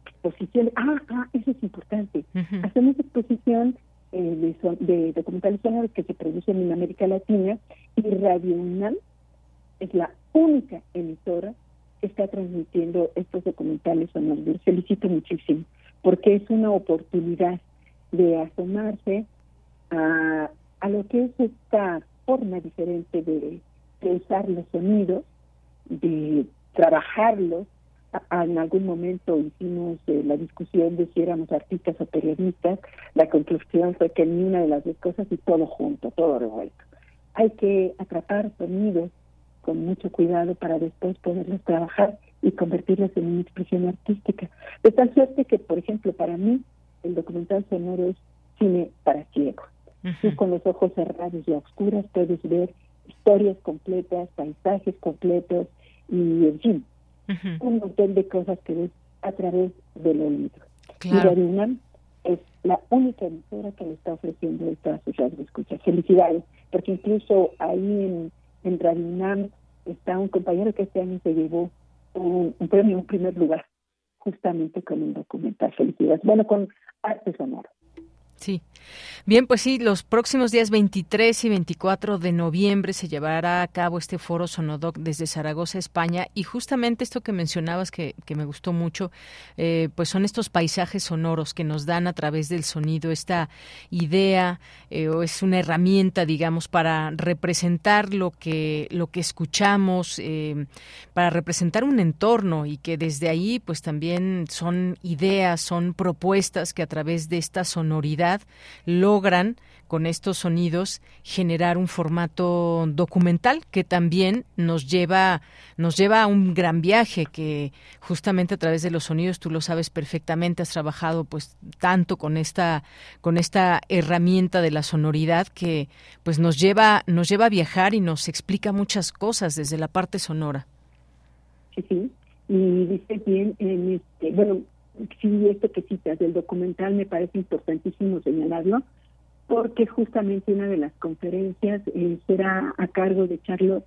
exposición. Ah, ah, eso es importante. Hacemos exposición de, de, documentales sonoros que se producen en América Latina y Radio UNAM es la única emisora que está transmitiendo estos documentales sonoros. Les felicito muchísimo porque es una oportunidad de asomarse a, a lo que es esta forma diferente de, de usar los sonidos, de trabajarlos, en algún momento hicimos eh, la discusión de si éramos artistas o periodistas, la conclusión fue que ni una de las dos cosas y todo junto, todo revuelto. Hay que atrapar sonidos con mucho cuidado para después poderlos trabajar y convertirlos en una expresión artística. De tal suerte que, por ejemplo, para mí el documental sonoro es cine para ciegos. Tú con los ojos cerrados y oscuras puedes ver historias completas, paisajes completos y, en fin, un montón de cosas que ves a través del oído. Y Radio UNAM es la única emisora que le está ofreciendo esto a sus escucha. Felicidades, porque incluso ahí en, en Radio UNAM está un compañero que este año se llevó un, un premio en primer lugar, justamente con un documental. Felicidades. Bueno, con arte sonoro. Sí. Bien, pues sí, los próximos días 23 y 24 de noviembre se llevará a cabo este foro Sonodoc desde Zaragoza, España, y justamente esto que mencionabas que, que me gustó mucho, eh, pues son estos paisajes sonoros que nos dan a través del sonido esta idea eh, o es una herramienta, digamos, para representar lo que lo que escuchamos, eh, para representar un entorno y que desde ahí, pues también son ideas, son propuestas que a través de esta sonoridad logran con estos sonidos generar un formato documental que también nos lleva nos lleva a un gran viaje que justamente a través de los sonidos tú lo sabes perfectamente has trabajado pues tanto con esta con esta herramienta de la sonoridad que pues nos lleva nos lleva a viajar y nos explica muchas cosas desde la parte sonora. Sí y dice bien en este bueno sí, esto que citas del documental me parece importantísimo señalarlo, porque justamente una de las conferencias eh, será a cargo de Charlotte,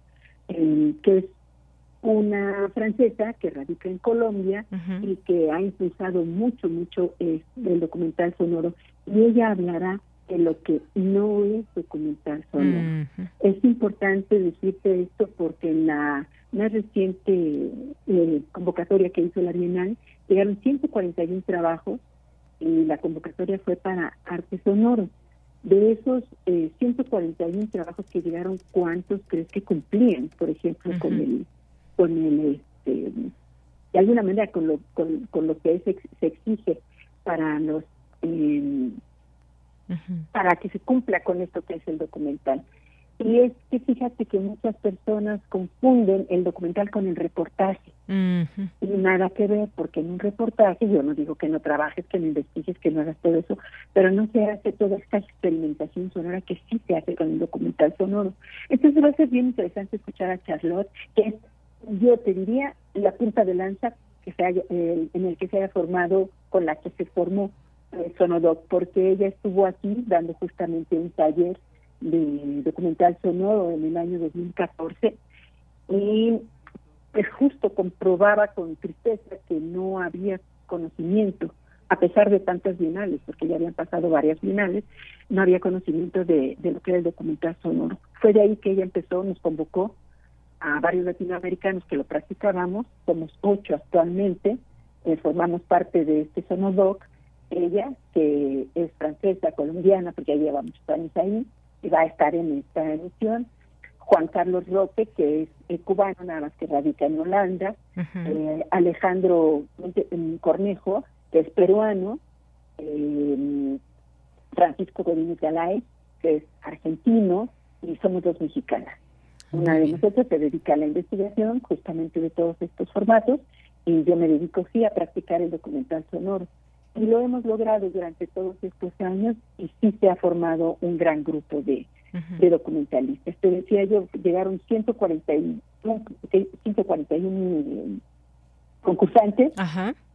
eh, que es una francesa que radica en Colombia y que ha impulsado mucho, mucho eh, el documental sonoro. Y ella hablará de lo que no es documental sonoro. Es importante decirte esto porque en la más reciente eh, convocatoria que hizo la Bienal, llegaron 141 trabajos y la convocatoria fue para arte sonoro. De esos eh, 141 trabajos que llegaron, ¿cuántos crees que cumplían, por ejemplo, con el, con el, este, de alguna manera, con lo, con, con lo que se exige para los, eh, para que se cumpla con esto que es el documental? Y es que fíjate que muchas personas confunden el documental con el reportaje. Y nada que ver, porque en un reportaje, yo no digo que no trabajes, que no investigues, que no hagas todo eso, pero no se hace toda esta experimentación sonora que sí se hace con el documental sonoro. Entonces va a ser bien interesante escuchar a Charlotte, que es, yo te diría, la punta de lanza que se haya, en el que se haya formado, con la que se formó eh, Sonodoc, porque ella estuvo aquí dando justamente un taller de documental sonoro en el año 2014 y pues justo comprobaba con tristeza que no había conocimiento, a pesar de tantas bienales, porque ya habían pasado varias bienales, no había conocimiento de, de lo que era el documental sonoro. Fue de ahí que ella empezó, nos convocó a varios latinoamericanos que lo practicábamos, somos ocho actualmente, eh, formamos parte de este Sonodoc, ella, que es francesa, colombiana, porque ya llevamos años ahí, va a estar en esta emisión. Juan Carlos Roque, que es cubano, nada más que radica en Holanda. Eh, Alejandro Cornejo, que es peruano. Eh, Francisco Godínez Galay, que es argentino. Y somos dos mexicanas. Una de nosotros se dedica a la investigación justamente de todos estos formatos y yo me dedico sí a practicar el documental sonoro. Y lo hemos logrado durante todos estos años y sí se ha formado un gran grupo de, de documentalistas. Te decía yo, llegaron 141, 141 concursantes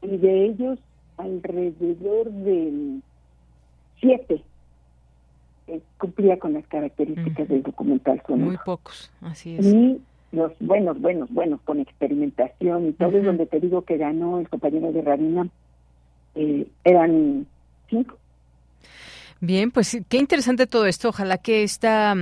y de ellos alrededor de siete eh, cumplía con las características del documental sonoro. Muy pocos, así es. Y los buenos, buenos, buenos, con experimentación y todo es donde te digo que ganó el compañero de Rabina, eh, eran cinco. Bien, pues qué interesante todo esto. Ojalá que esta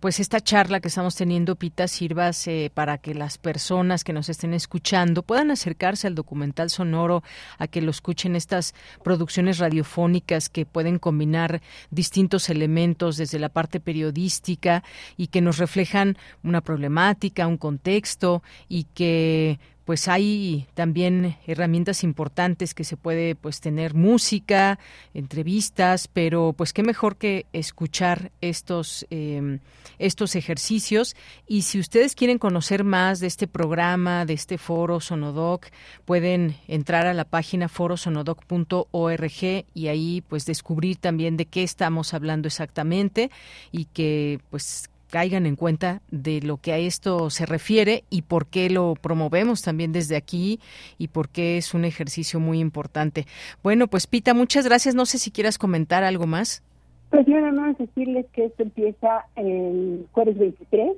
pues esta charla que estamos teniendo, Pita, sirva para que las personas que nos estén escuchando puedan acercarse al documental sonoro, a que lo escuchen estas producciones radiofónicas que pueden combinar distintos elementos desde la parte periodística y que nos reflejan una problemática, un contexto y que pues hay también herramientas importantes que se puede pues tener música, entrevistas, pero pues qué mejor que escuchar estos em, estos ejercicios. Y si ustedes quieren conocer más de este programa, de este foro Sonodoc, pueden entrar a la página forosonodoc.org y ahí pues descubrir también de qué estamos hablando exactamente y que pues caigan en cuenta de lo que a esto se refiere y por qué lo promovemos también desde aquí y por qué es un ejercicio muy importante. Bueno, pues Pita, muchas gracias. No sé si quieras comentar algo más. Pues yo nada más decirles que esto empieza el jueves 23,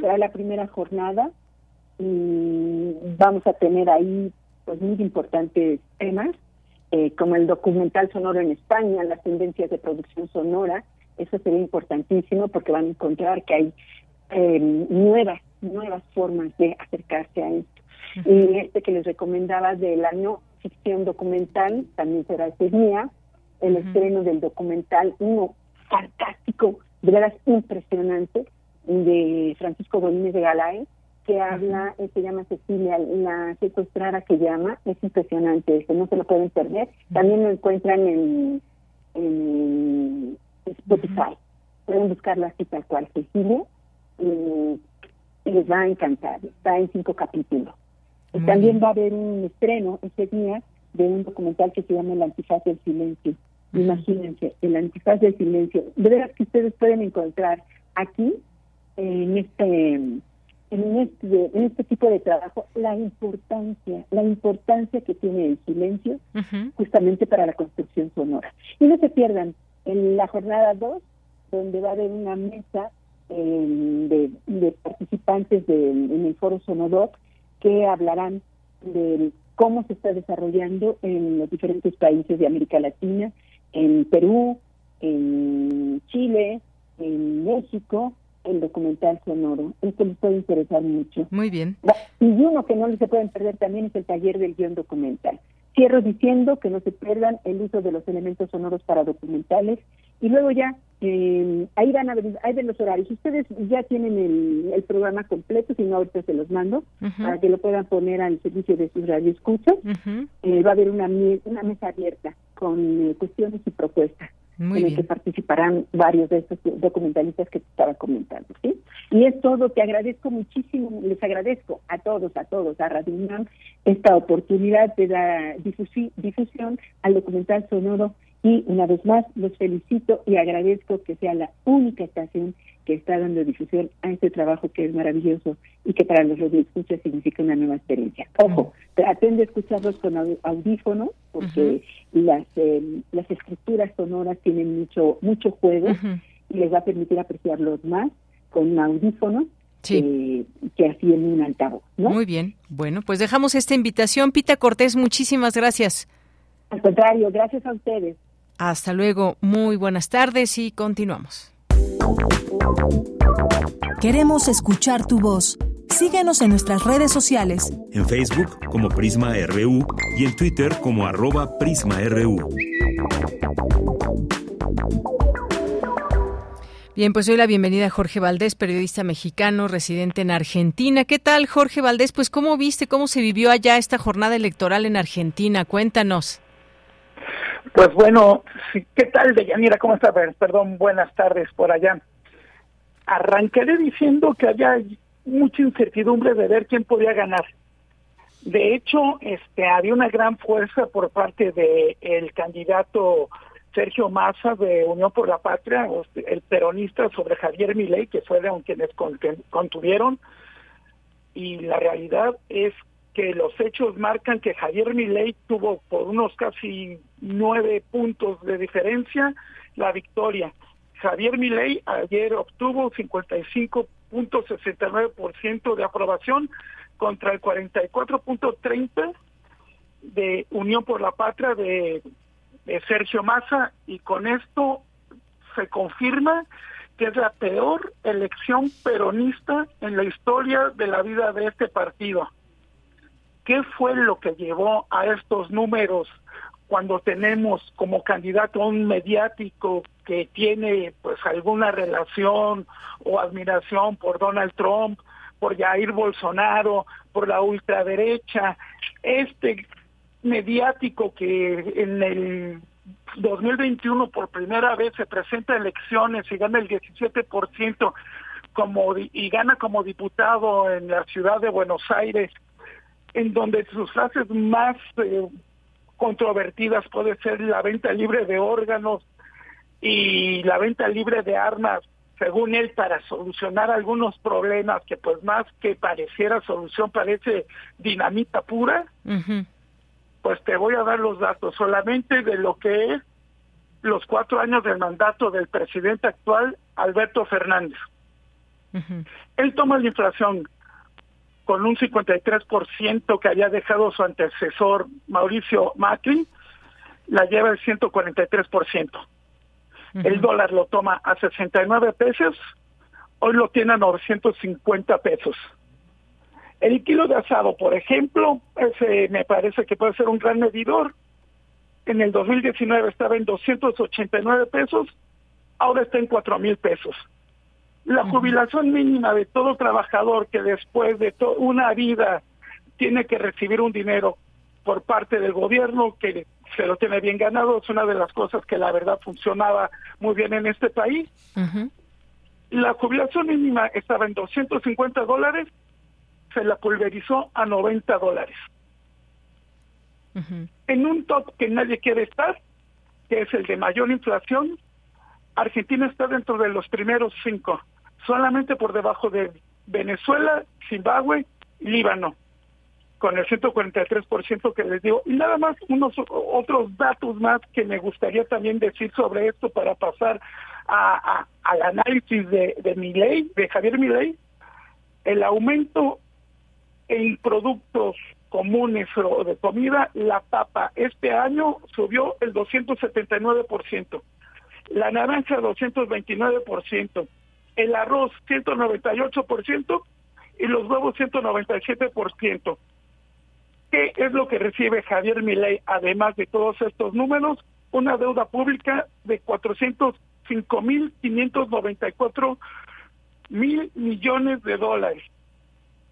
será la primera jornada y vamos a tener ahí pues muy importantes temas, eh, como el documental sonoro en España, las tendencias de producción sonora, eso sería importantísimo porque van a encontrar que hay eh, nuevas, nuevas formas de acercarse a esto. Y este que les recomendaba de la no ficción documental, también será ese día, el estreno del documental, uno fantástico, de verdad impresionante, de Francisco Bolines de Galae, que habla, se llama Cecilia, la secuestrada que llama, es impresionante, eso no se lo pueden perder. También lo encuentran en, en Spotify. Pueden buscarlo así tal cual, Cecilia, y, les va a encantar. Está en cinco capítulos. También va a haber un estreno ese día de un documental que se llama El antifaz del silencio. Imagínense, el antifaz del silencio. De verdad que ustedes pueden encontrar aquí, en este, en este, en este tipo de trabajo, la importancia, la importancia que tiene el silencio justamente para la construcción sonora. Y no se pierdan en la jornada 2, donde va a haber una mesa eh, de, participantes de, en el foro Sonodoc que hablarán de cómo se está desarrollando en los diferentes países de América Latina, en Perú, en Chile, en México, el documental sonoro. Esto les puede interesar mucho. Muy bien. Y uno que no les se pueden perder también es el taller del guion documental. Cierro diciendo que no se pierdan el uso de los elementos sonoros para documentales y luego ya eh, ahí van a ver, ahí ven los horarios. Ustedes ya tienen el, programa completo, si no ahorita se los mando para que lo puedan poner al servicio de sus radioescuchas. eh, va a haber una, una mesa abierta con eh, cuestiones y propuestas en el que participarán varios de estos documentalistas que te estaba comentando, ¿sí? Y es todo, te agradezco muchísimo, les agradezco a todos, a todos, a Radio UNAM, esta oportunidad de dar difusión al documental sonoro y una vez más los felicito y agradezco que sea la única estación que está dando difusión a este trabajo que es maravilloso y que para los radioescuchas significa una nueva experiencia. Ojo, traten de escucharlos con audífonos porque las eh, las estructuras sonoras tienen mucho mucho juego y les va a permitir apreciarlos más con audífonos que, así en un altavoz. Muy bien. Bueno, pues dejamos esta invitación. Pita Cortés, muchísimas gracias. Al contrario, gracias a ustedes. Hasta luego, muy buenas tardes y continuamos. Queremos escuchar tu voz. Síguenos en nuestras redes sociales. En Facebook como Prisma RU y en Twitter como arroba PrismaRU. Bien, pues doy la bienvenida a Jorge Valdés, periodista mexicano residente en Argentina. ¿Qué tal, Jorge Valdés? Pues, ¿cómo viste, cómo se vivió allá esta jornada electoral en Argentina? Cuéntanos. Pues bueno, ¿qué tal, Deyanira? ¿Cómo estás? Perdón, buenas tardes por allá. Arranqué diciendo que había mucha incertidumbre de ver quién podía ganar. De hecho, este, había una gran fuerza por parte del el candidato Sergio Massa de Unión por la Patria, el peronista sobre Javier Milei, que fueron quienes contuvieron. Y la realidad es que los hechos marcan que Javier Milei tuvo por unos casi nueve puntos de diferencia la victoria. Javier Milei ayer obtuvo 55.69% de aprobación contra el 44.30 de Unión por la Patria de, de Sergio Massa y con esto se confirma que es la peor elección peronista en la historia de la vida de este partido. ¿Qué fue lo que llevó a estos números cuando tenemos como candidato a un mediático que tiene pues alguna relación o admiración por Donald Trump, por Jair Bolsonaro, por la ultraderecha, este mediático que en el 2021 por primera vez se presenta a elecciones y gana el 17% como y gana como diputado en la ciudad de Buenos Aires en donde sus frases más eh, controvertidas puede ser la venta libre de órganos y la venta libre de armas, según él, para solucionar algunos problemas que pues más que pareciera solución parece dinamita pura, pues te voy a dar los datos. Solamente de lo que es los cuatro años del mandato del presidente actual, Alberto Fernández. Él toma la inflación con un 53% que había dejado su antecesor Mauricio Macri, la lleva el 143%. El dólar lo toma a 69 pesos, hoy lo tiene a 950 pesos. El kilo de asado, por ejemplo, ese me parece que puede ser un gran medidor. En el 2019 estaba en 289 pesos, ahora está en 4 mil pesos la jubilación mínima de todo trabajador que después de una vida tiene que recibir un dinero por parte del gobierno que se lo tiene bien ganado es una de las cosas que la verdad funcionaba muy bien en este país. La jubilación mínima estaba en 250 dólares, se la pulverizó a 90 dólares. En un top que nadie quiere estar, que es el de mayor inflación, Argentina está dentro de los primeros cinco solamente por debajo de Venezuela, Zimbabue Líbano, con el 143% que les digo. Y nada más unos otros datos más que me gustaría también decir sobre esto para pasar a, al análisis de, de ley, de Javier Milei. El aumento en productos comunes de comida, la papa este año subió el 279%, la naranja 229%, el arroz 198% y los huevos 197%. ¿Qué es lo que recibe Javier Milei además de todos estos números? Una deuda pública de 405 mil 594 mil millones de dólares.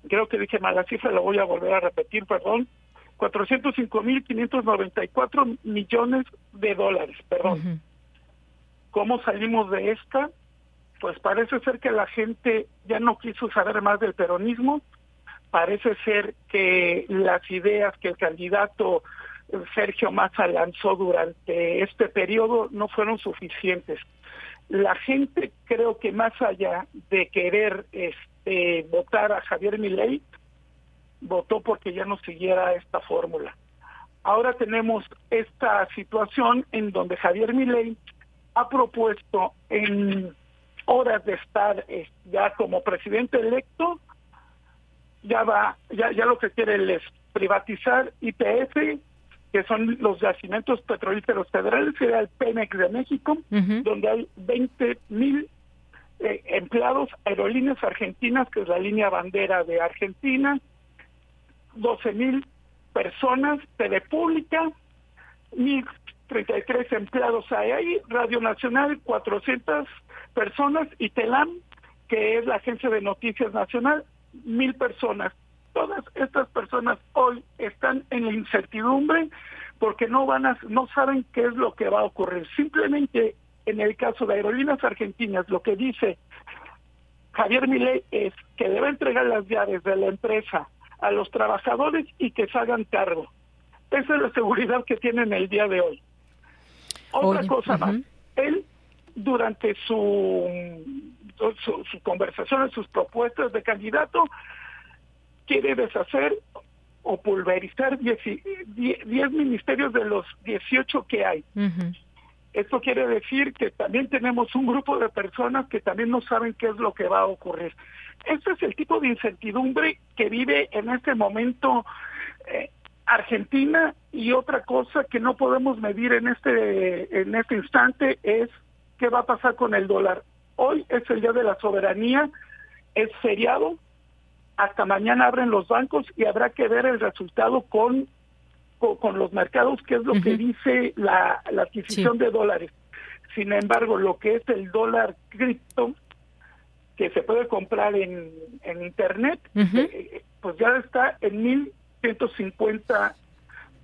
Creo que dije mala cifra, lo voy a volver a repetir, perdón. 405 mil 594 millones de dólares, perdón. ¿Cómo salimos de esta? Pues parece ser que la gente ya no quiso saber más del peronismo, parece ser que las ideas que el candidato Sergio Massa lanzó durante este periodo no fueron suficientes. La gente creo que más allá de querer este, votar a Javier Milei, votó porque ya no siguiera esta fórmula. Ahora tenemos esta situación en donde Javier Milei ha propuesto en horas de estar eh, ya como presidente electo, ya va, ya, ya lo que quiere es privatizar IPF, que son los yacimientos petrolíferos federales, que era el Pemex de México, donde hay 20 mil eh, empleados, aerolíneas argentinas, que es la línea bandera de Argentina, 12 mil personas, TV Pública, 1.033 empleados hay ahí, Radio Nacional, 400 personas y TELAM, que es la agencia de noticias nacional, mil personas. Todas estas personas hoy están en la incertidumbre porque no van a, no saben qué es lo que va a ocurrir. Simplemente en el caso de Aerolíneas Argentinas, lo que dice Javier Milei es que debe entregar las llaves de la empresa a los trabajadores y que se hagan cargo. Esa es la seguridad que tienen el día de hoy. Otra cosa más, él durante su, su, su conversación, sus propuestas de candidato, quiere deshacer o pulverizar 10 ministerios de los 18 que hay. Esto quiere decir que también tenemos un grupo de personas que también no saben qué es lo que va a ocurrir. Este es el tipo de incertidumbre que vive en este momento eh, Argentina y otra cosa que no podemos medir en este en este instante es qué va a pasar con el dólar. Hoy es el día de la soberanía, es feriado, hasta mañana abren los bancos y habrá que ver el resultado con con, los mercados, qué es lo que dice la, adquisición de dólares. Sin embargo, lo que es el dólar cripto, que se puede comprar en, en Internet, eh, pues ya está en 1.150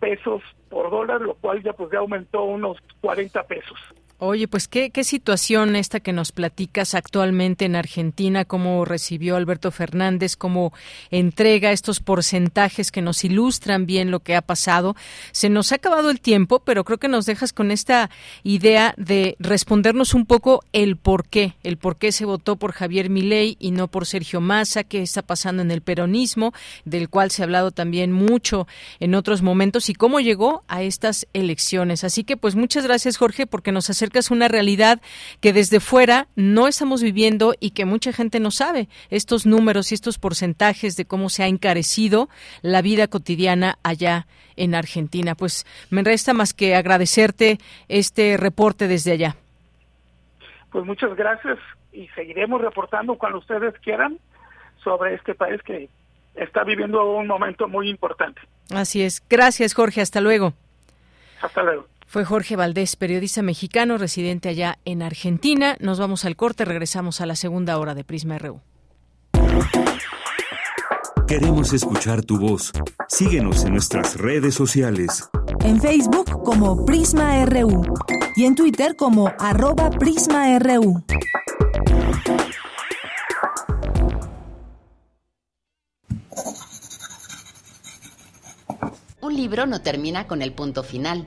pesos por dólar, lo cual ya pues ya aumentó unos 40 pesos. Oye, pues ¿qué, qué situación esta que nos platicas actualmente en Argentina, cómo recibió Alberto Fernández, cómo entrega estos porcentajes que nos ilustran bien lo que ha pasado. Se nos ha acabado el tiempo, pero creo que nos dejas con esta idea de respondernos un poco el por qué, el por qué se votó por Javier Milei y no por Sergio Massa, qué está pasando en el peronismo, del cual se ha hablado también mucho en otros momentos y cómo llegó a estas elecciones. Así que pues muchas gracias Jorge porque nos es una realidad que desde fuera no estamos viviendo y que mucha gente no sabe. Estos números y estos porcentajes de cómo se ha encarecido la vida cotidiana allá en Argentina. Pues me resta más que agradecerte este reporte desde allá. Pues muchas gracias y seguiremos reportando cuando ustedes quieran sobre este país que está viviendo un momento muy importante. Así es. Gracias, Jorge. Hasta luego. Hasta luego. Fue Jorge Valdés, periodista mexicano residente allá en Argentina. Nos vamos al corte, regresamos a la segunda hora de Prisma RU. Queremos escuchar tu voz. Síguenos en nuestras redes sociales. En Facebook como Prisma RU y en Twitter como arroba PrismaRU. Un libro no termina con el punto final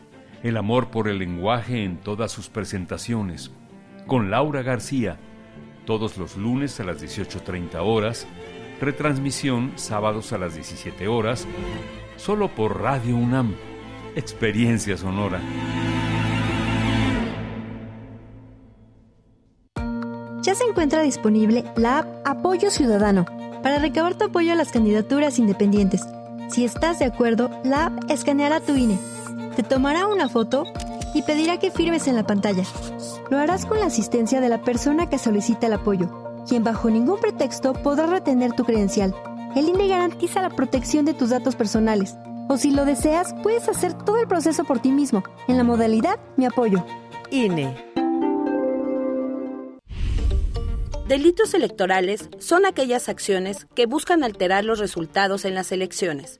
el amor por el lenguaje en todas sus presentaciones, con Laura García, todos los lunes a las 18.30 horas, retransmisión sábados a las 17 horas, solo por Radio UNAM, Experiencia Sonora. Ya se encuentra disponible la app Apoyo Ciudadano para recabar tu apoyo a las candidaturas independientes. Si estás de acuerdo, la app escaneará tu INE te tomará una foto y pedirá que firmes en la pantalla. Lo harás con la asistencia de la persona que solicita el apoyo, quien bajo ningún pretexto podrá retener tu credencial. El INE garantiza la protección de tus datos personales. O si lo deseas, puedes hacer todo el proceso por ti mismo, en la modalidad Mi Apoyo. INE. Delitos electorales son aquellas acciones que buscan alterar los resultados en las elecciones.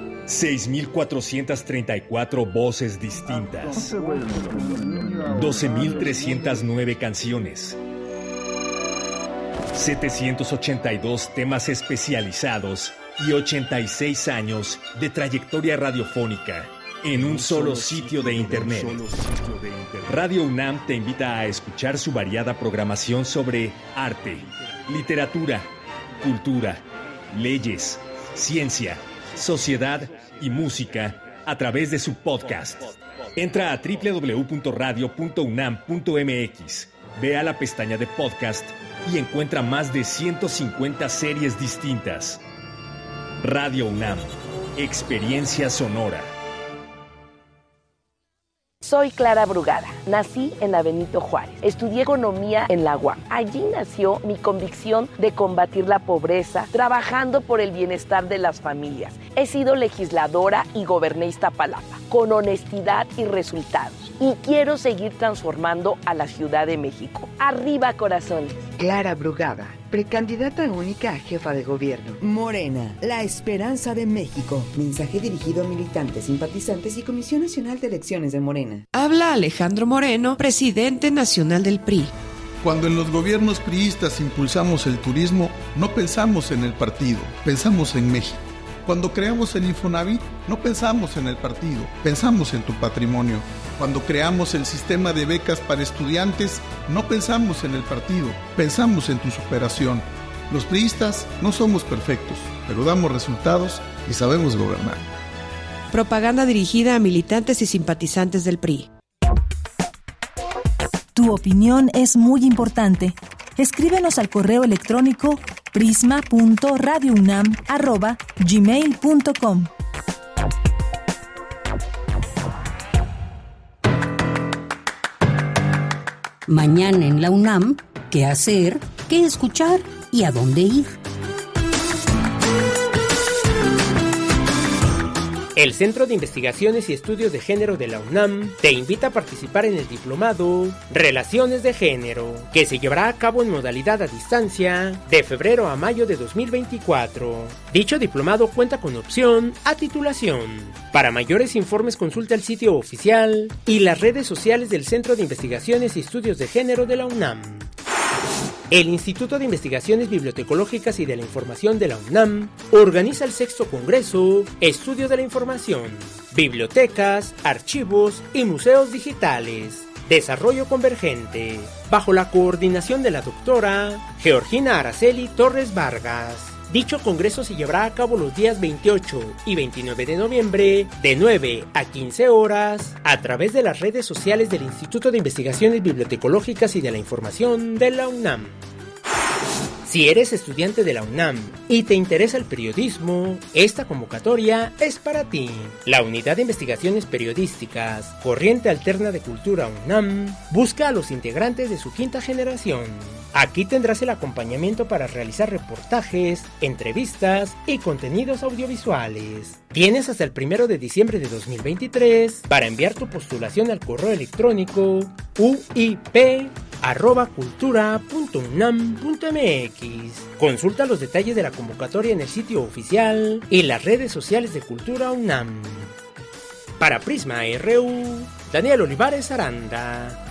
6.434 voces distintas. 12.309 canciones. 782 temas especializados y 86 años de trayectoria radiofónica en un solo sitio de Internet. Radio UNAM te invita a escuchar su variada programación sobre arte, literatura, cultura, leyes, ciencia, sociedad y música a través de su podcast. Entra a www.radio.unam.mx Ve a la pestaña de podcast y encuentra más de 150 series distintas. Radio UNAM, Experiencia Sonora. Soy Clara Brugada. Nací en la Benito Juárez. Estudié economía en la UAM. Allí nació mi convicción de combatir la pobreza, trabajando por el bienestar de las familias. He sido legisladora y goberné Iztapalapa, con honestidad y resultados. Y quiero seguir transformando a la Ciudad de México. Arriba, corazones. Clara Brugada, precandidata única a jefa de gobierno. Morena, la esperanza de México. Mensaje dirigido a militantes, simpatizantes y Comisión Nacional de Elecciones de Morena. Habla Alejandro Moreno, presidente nacional del PRI. Cuando en los gobiernos priistas impulsamos el turismo, no pensamos en el partido, pensamos en México. Cuando creamos el Infonavit, no pensamos en el partido, pensamos en tu patrimonio. Cuando creamos el sistema de becas para estudiantes, no pensamos en el partido, pensamos en tu superación. Los priistas no somos perfectos, pero damos resultados y sabemos gobernar. Propaganda dirigida a militantes y simpatizantes del PRI. Tu opinión es muy importante. Escríbenos al correo electrónico prisma.radiounam@gmail.com. Mañana en la UNAM, ¿qué hacer? ¿Qué escuchar? ¿Y a dónde ir? El Centro de Investigaciones y Estudios de Género de la UNAM te invita a participar en el diplomado Relaciones de Género, que se llevará a cabo en modalidad a distancia de febrero a mayo de 2024. Dicho diplomado cuenta con opción a titulación. Para mayores informes consulta el sitio oficial y las redes sociales del Centro de Investigaciones y Estudios de Género de la UNAM. El Instituto de Investigaciones Bibliotecológicas y de la Información de la UNAM organiza el sexto Congreso Estudio de la Información, Bibliotecas, Archivos y Museos Digitales. Desarrollo Convergente, bajo la coordinación de la doctora Georgina Araceli Torres Vargas. Dicho congreso se llevará a cabo los días 28 y 29 de noviembre de 9 a 15 horas a través de las redes sociales del Instituto de Investigaciones Bibliotecológicas y de la Información de la UNAM. Si eres estudiante de la UNAM y te interesa el periodismo, esta convocatoria es para ti. La Unidad de Investigaciones Periodísticas, Corriente Alterna de Cultura UNAM, busca a los integrantes de su quinta generación. Aquí tendrás el acompañamiento para realizar reportajes, entrevistas y contenidos audiovisuales. Tienes hasta el primero de diciembre de 2023 para enviar tu postulación al correo electrónico uip arroba cultura.unam.mx. Consulta los detalles de la convocatoria en el sitio oficial y las redes sociales de Cultura UNAM. Para Prisma RU, Daniel Olivares Aranda.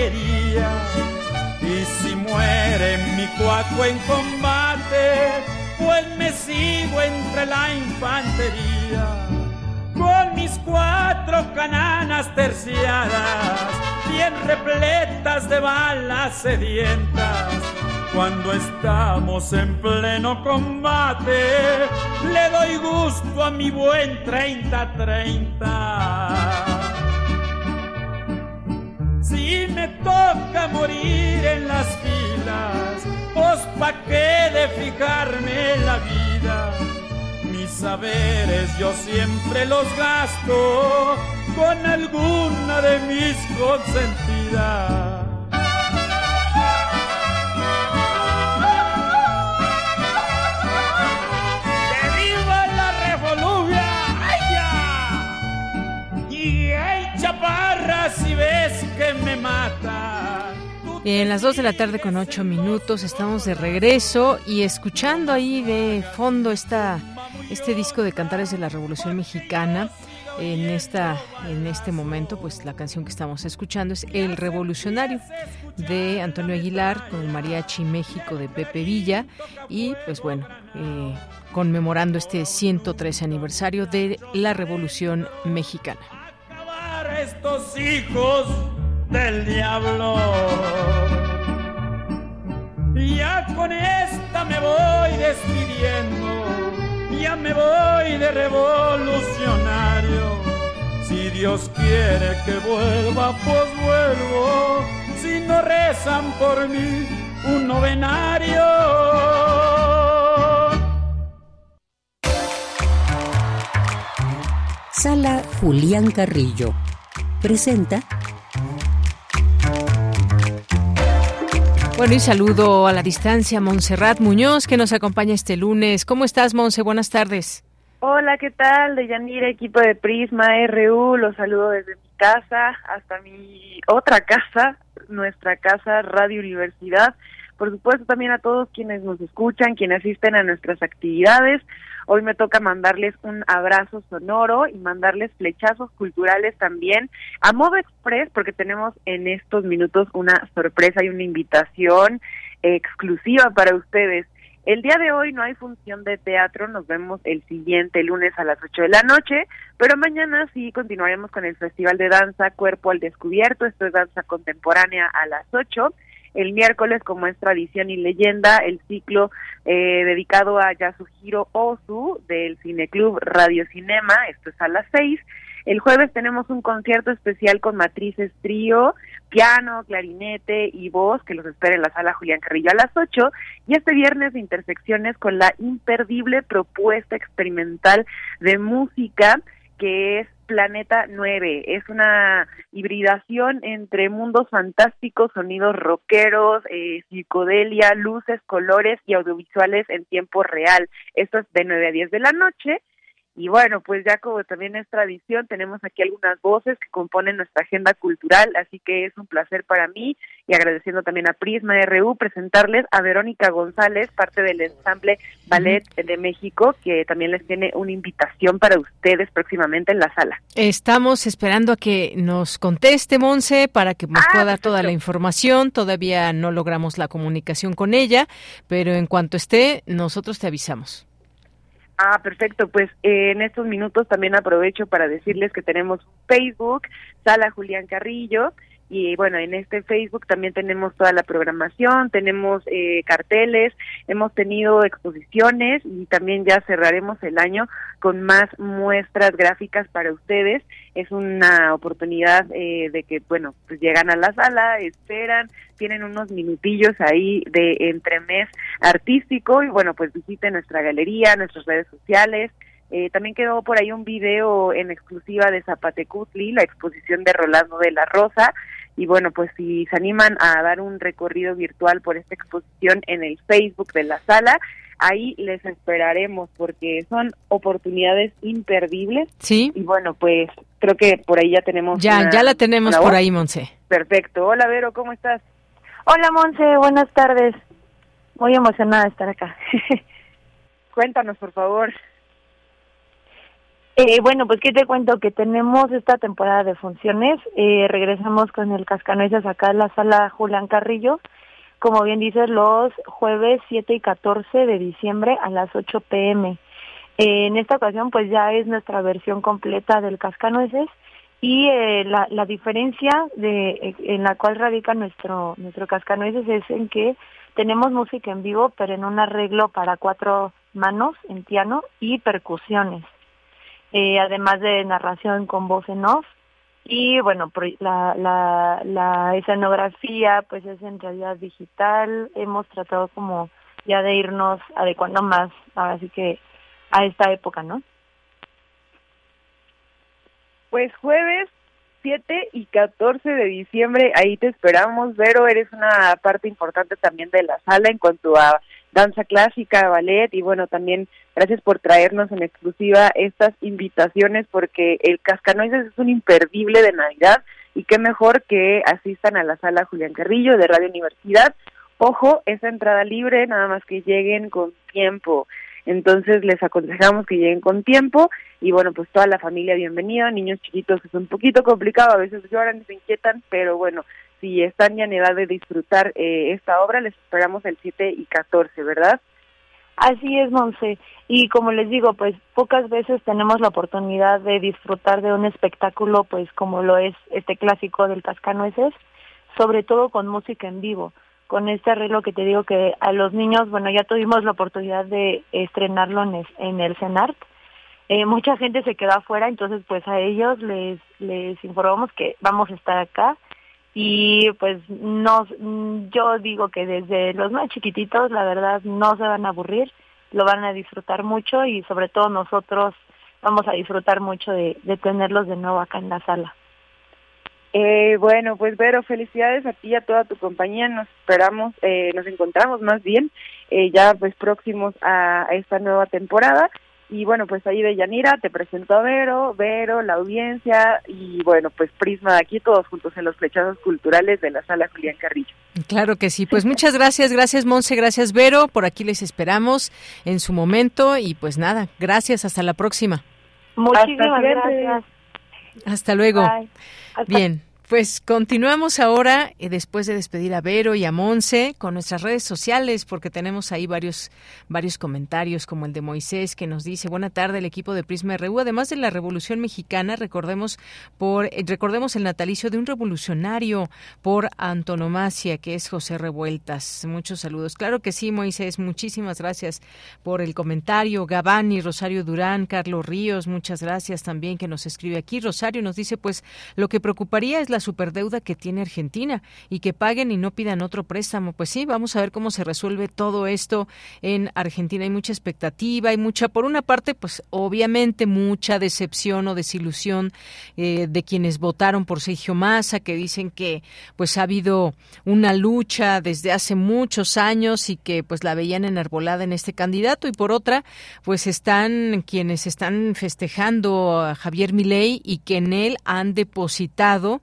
Y si muere mi cuaco en combate, pues me sigo entre la infantería. Con mis cuatro cananas terciadas, bien repletas de balas sedientas. Cuando estamos en pleno combate, le doy gusto a mi buen 30-30. Si me toca morir en las filas, pues pa' qué de fijarme la vida. Mis saberes yo siempre los gasto con alguna de mis consentidas. Chaparra si ves que me mata. En las 2 de la tarde con 8 minutos estamos de regreso y escuchando ahí de fondo esta este disco de Cantares de la Revolución Mexicana. En, esta, en este momento, pues la canción que estamos escuchando es El Revolucionario de Antonio Aguilar con el Mariachi México de Pepe Villa y pues bueno, eh, conmemorando este 113 aniversario de la Revolución Mexicana. Estos hijos del diablo. Ya con esta me voy despidiendo, ya me voy de revolucionario. Si Dios quiere que vuelva, pues vuelvo. Si no rezan por mí, un novenario. Sala Julián Carrillo presenta Bueno, y saludo a la distancia Montserrat Muñoz, que nos acompaña este lunes. ¿Cómo estás, Monse? Buenas tardes. Hola, ¿qué tal? De Yanira, equipo de Prisma RU, los saludo desde mi casa hasta mi otra casa, nuestra casa Radio Universidad. Por supuesto, también a todos quienes nos escuchan, quienes asisten a nuestras actividades. Hoy me toca mandarles un abrazo sonoro y mandarles flechazos culturales también a modo express porque tenemos en estos minutos una sorpresa y una invitación exclusiva para ustedes. El día de hoy no hay función de teatro, nos vemos el siguiente lunes a las 8 de la noche, pero mañana sí continuaremos con el Festival de Danza Cuerpo al Descubierto, esto es danza contemporánea a las 8 el miércoles, como es tradición y leyenda, el ciclo eh, dedicado a Yasuhiro Ozu del Cineclub Radio Cinema, esto es a las seis. El jueves tenemos un concierto especial con matrices trío, piano, clarinete y voz, que los espera en la sala Julián Carrillo a las ocho. Y este viernes intersecciones con la imperdible propuesta experimental de música que es Planeta 9. Es una hibridación entre mundos fantásticos, sonidos rockeros, eh, psicodelia, luces, colores y audiovisuales en tiempo real. Esto es de 9 a 10 de la noche y bueno, pues ya como también es tradición, tenemos aquí algunas voces que componen nuestra agenda cultural, así que es un placer para mí y agradeciendo también a Prisma RU presentarles a Verónica González, parte del ensamble Ballet de México, que también les tiene una invitación para ustedes próximamente en la sala. Estamos esperando a que nos conteste Monse para que nos ah, pueda dar toda la información. Todavía no logramos la comunicación con ella, pero en cuanto esté, nosotros te avisamos. Ah, perfecto. Pues eh, en estos minutos también aprovecho para decirles que tenemos Facebook, Sala Julián Carrillo, y bueno, en este Facebook también tenemos toda la programación, tenemos eh, carteles, hemos tenido exposiciones y también ya cerraremos el año con más muestras gráficas para ustedes. Es una oportunidad eh, de que, bueno, pues llegan a la sala, esperan, tienen unos minutillos ahí de entremés artístico y bueno, pues visiten nuestra galería, nuestras redes sociales. Eh, también quedó por ahí un video en exclusiva de Zapatecutli, la exposición de Rolando de la Rosa, y bueno, pues si se animan a dar un recorrido virtual por esta exposición en el Facebook de la sala, ahí les esperaremos porque son oportunidades imperdibles. Sí. Y bueno, pues creo que por ahí ya tenemos. Ya, ya la tenemos por ahí, Monse. Perfecto. Hola, Vero, ¿cómo estás? Hola, Monse, buenas tardes. Muy emocionada de estar acá. Cuéntanos, por favor. Eh, bueno, pues que te cuento que tenemos esta temporada de funciones. Eh, regresamos con el Cascanueces acá en la sala Julián Carrillo. Como bien dices, los jueves 7 y 14 de diciembre a las 8 pm. Eh, en esta ocasión, pues ya es nuestra versión completa del Cascanueces y la, diferencia en la cual radica nuestro nuestro Cascanueces es en que tenemos música en vivo, pero en un arreglo para cuatro manos en piano y percusiones eh, además de narración con voz en off. Y bueno, la, la, la escenografía pues es en realidad digital. Hemos tratado como ya de irnos adecuando más, así que a esta época, ¿no? Pues jueves 7 y 14 de diciembre, ahí te esperamos, Vero, eres una parte importante también de la sala en cuanto a danza clásica, ballet y bueno, también gracias por traernos en exclusiva estas invitaciones porque el Cascanoises es un imperdible de Navidad y qué mejor que asistan a la sala Julián Carrillo de Radio Universidad. Ojo, esa entrada libre, nada más que lleguen con tiempo. Entonces les aconsejamos que lleguen con tiempo y bueno, pues toda la familia bienvenida, niños chiquitos es un poquito complicado, a veces lloran se inquietan, pero bueno, si están ya en edad de disfrutar eh, esta obra, les esperamos el 7 y 14, ¿verdad? Así es, Monse. Y como les digo, pues pocas veces tenemos la oportunidad de disfrutar de un espectáculo, pues como lo es este clásico del Cascanueces, sobre todo con música en vivo. Con este arreglo que te digo que a los niños, bueno, ya tuvimos la oportunidad de estrenarlo en, el CENART. Eh, mucha gente se quedó afuera, entonces pues a ellos les, les informamos que vamos a estar acá y pues no yo digo que desde los más chiquititos la verdad no se van a aburrir lo van a disfrutar mucho y sobre todo nosotros vamos a disfrutar mucho de, tenerlos de nuevo acá en la sala eh, bueno, pues Vero, felicidades a ti y a toda tu compañía. Nos esperamos, eh, nos encontramos más bien eh, ya pues próximos a esta nueva temporada y bueno, pues ahí de Yanira te presento a Vero, Vero, la audiencia y bueno, pues Prisma de aquí todos juntos en los flechazos culturales de la sala Julián Carrillo. Claro que sí, pues muchas gracias, gracias Monse, gracias Vero, por aquí les esperamos en su momento y pues nada, gracias, hasta la próxima. Muchísimas gracias. Hasta luego. Bien. Pues continuamos ahora, eh, después de despedir a Vero y a Monse, con nuestras redes sociales, porque tenemos ahí varios, varios comentarios, como el de Moisés, que nos dice, buena tarde, el equipo de Prisma RU. Además de la Revolución Mexicana, recordemos, por, eh, recordemos el natalicio de un revolucionario por antonomasia, que es José Revueltas. Muchos saludos. Claro que sí, Moisés, muchísimas gracias por el comentario. Gabani, Rosario Durán, Carlos Ríos, muchas gracias también que nos escribe aquí. Rosario nos dice, pues, lo que preocuparía es la superdeuda que tiene Argentina y que paguen y no pidan otro préstamo. Pues sí, vamos a ver cómo se resuelve todo esto en Argentina. Hay mucha expectativa, hay mucha, por una parte, pues obviamente mucha decepción o desilusión eh, de quienes votaron por Sergio Massa, que dicen que pues ha habido una lucha desde hace muchos años y que pues la veían enarbolada en este candidato y por otra, pues están quienes están festejando a Javier Milei y que en él han depositado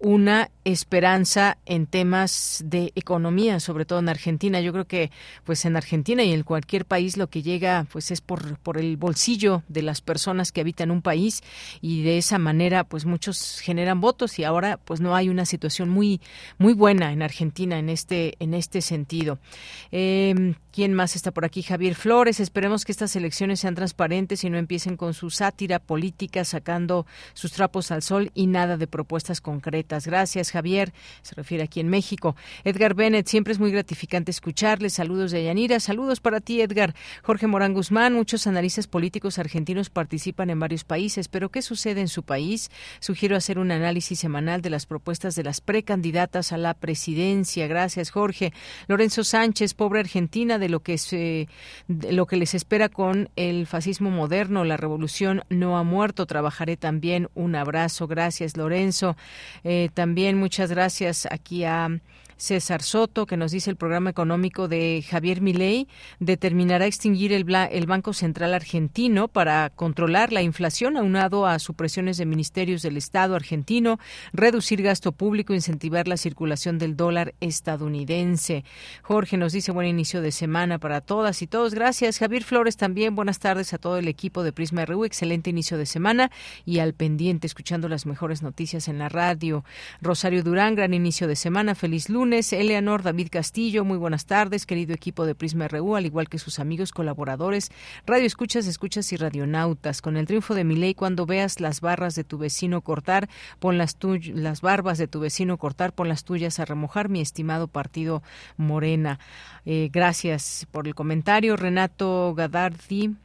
una esperanza en temas de economía, sobre todo en Argentina. Yo creo que pues en Argentina y en cualquier país lo que llega pues es por, por el bolsillo de las personas que habitan un país y de esa manera pues muchos generan votos y ahora pues no hay una situación muy muy buena en Argentina en este en este sentido. Em, ¿Quién más está por aquí? Javier Flores. Esperemos que estas elecciones sean transparentes y no empiecen con su sátira política sacando sus trapos al sol y nada de propuestas concretas. Gracias, Javier. Se refiere aquí en México. Edgar Bennett, siempre es muy gratificante escucharle. Saludos de Yanira. Saludos para ti, Edgar. Jorge Morán Guzmán, muchos analistas políticos argentinos participan en varios países, pero ¿qué sucede en su país? Sugiero hacer un análisis semanal de las propuestas de las precandidatas a la presidencia. Gracias, Jorge. Lorenzo Sánchez, pobre Argentina de lo que se lo que les espera con el fascismo moderno, la revolución no ha muerto. Trabajaré también. Un abrazo, gracias Lorenzo. Eh, también muchas gracias aquí a César Soto, que nos dice el programa económico de Javier Milei determinará extinguir el, el, Banco Central argentino para controlar la inflación, aunado a supresiones de ministerios del Estado argentino, reducir gasto público, incentivar la circulación del dólar estadounidense. Jorge nos dice buen inicio de semana para todas y todos. Gracias. Javier Flores también. Buenas tardes a todo el equipo de Prisma RU. Excelente inicio de semana y al pendiente, escuchando las mejores noticias en la radio. Rosario Durán, gran inicio de semana. Feliz lunes Eleanor David Castillo, muy buenas tardes, querido equipo de Prisma RU, al igual que sus amigos colaboradores, Radio Escuchas, Escuchas y Radionautas. Con el triunfo de mi ley, cuando veas las barras de tu vecino cortar, pon las, las barbas de tu vecino cortar, pon las tuyas a remojar, mi estimado partido Morena. Eh, gracias por el comentario, Renato Gadardi.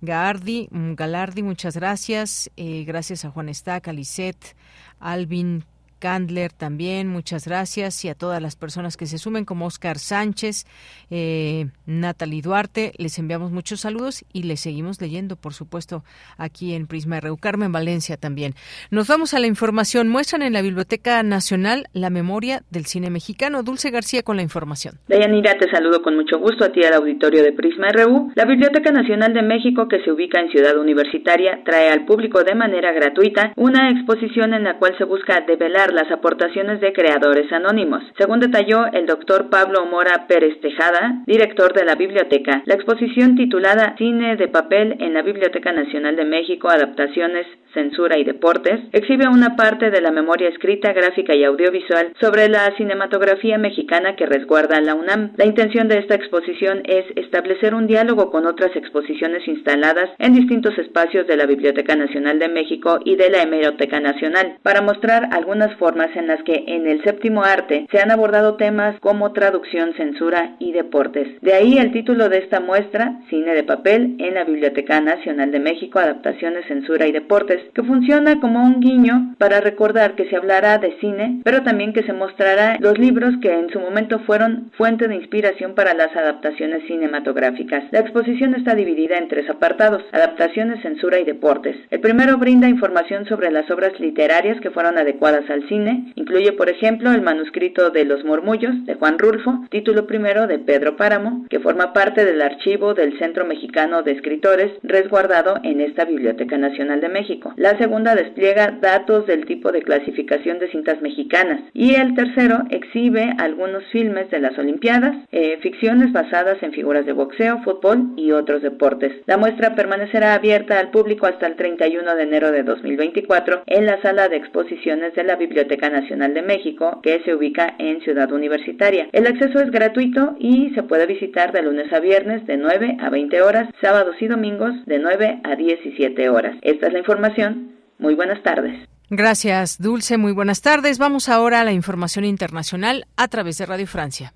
Gaardi, mm, Galardi, muchas gracias. Eh, gracias a Juan Estaca, Lisette, Alvin Candler también, muchas gracias y a todas las personas que se sumen como Oscar Sánchez, eh, Natalie Duarte, les enviamos muchos saludos y les seguimos leyendo, por supuesto, aquí en Prisma RU. Carmen Valencia también. Nos vamos a la información. Muestran en la Biblioteca Nacional la memoria del cine mexicano. Dulce García con la información. Dayanira, te saludo con mucho gusto a ti al auditorio de Prisma RU. La Biblioteca Nacional de México, que se ubica en Ciudad Universitaria, trae al público de manera gratuita una exposición en la cual se busca develar las aportaciones de creadores anónimos. Según detalló el doctor Pablo Mora Pérez Tejada, director de la biblioteca, la exposición titulada Cine de papel en la Biblioteca Nacional de México, adaptaciones, censura y deportes, exhibe una parte de la memoria escrita, gráfica y audiovisual sobre la cinematografía mexicana que resguarda la UNAM. La intención de esta exposición es establecer un diálogo con otras exposiciones instaladas en distintos espacios de la Biblioteca Nacional de México y de la Hemeroteca Nacional, para mostrar algunas formas en las que en el séptimo arte se han abordado temas como traducción, censura y deportes. De ahí el título de esta muestra, Cine de papel en la Biblioteca Nacional de México, adaptaciones, censura y deportes, que funciona como un guiño para recordar que se hablará de cine, pero también que se mostrará los libros que en su momento fueron fuente de inspiración para las adaptaciones cinematográficas. La exposición está dividida en tres apartados, adaptaciones, censura y deportes. El primero brinda información sobre las obras literarias que fueron adecuadas al cine, incluye por ejemplo el manuscrito de Los Murmullos de Juan Rulfo, título primero de Pedro Páramo, que forma parte del archivo del Centro Mexicano de Escritores resguardado en esta Biblioteca Nacional de México. La segunda despliega datos del tipo de clasificación de cintas mexicanas y el tercero exhibe algunos filmes de las Olimpiadas, eh, ficciones basadas en figuras de boxeo, fútbol y otros deportes. La muestra permanecerá abierta al público hasta el 31 de enero de 2024 en la sala de exposiciones de la Biblioteca Nacional de México, que se ubica en Ciudad Universitaria. El acceso es gratuito y se puede visitar de lunes a viernes de 9 a 20 horas, sábados y domingos de 9 a 17 horas. Esta es la información. Muy buenas tardes. Gracias, Dulce. Muy buenas tardes. Vamos ahora a la información internacional a través de Radio Francia.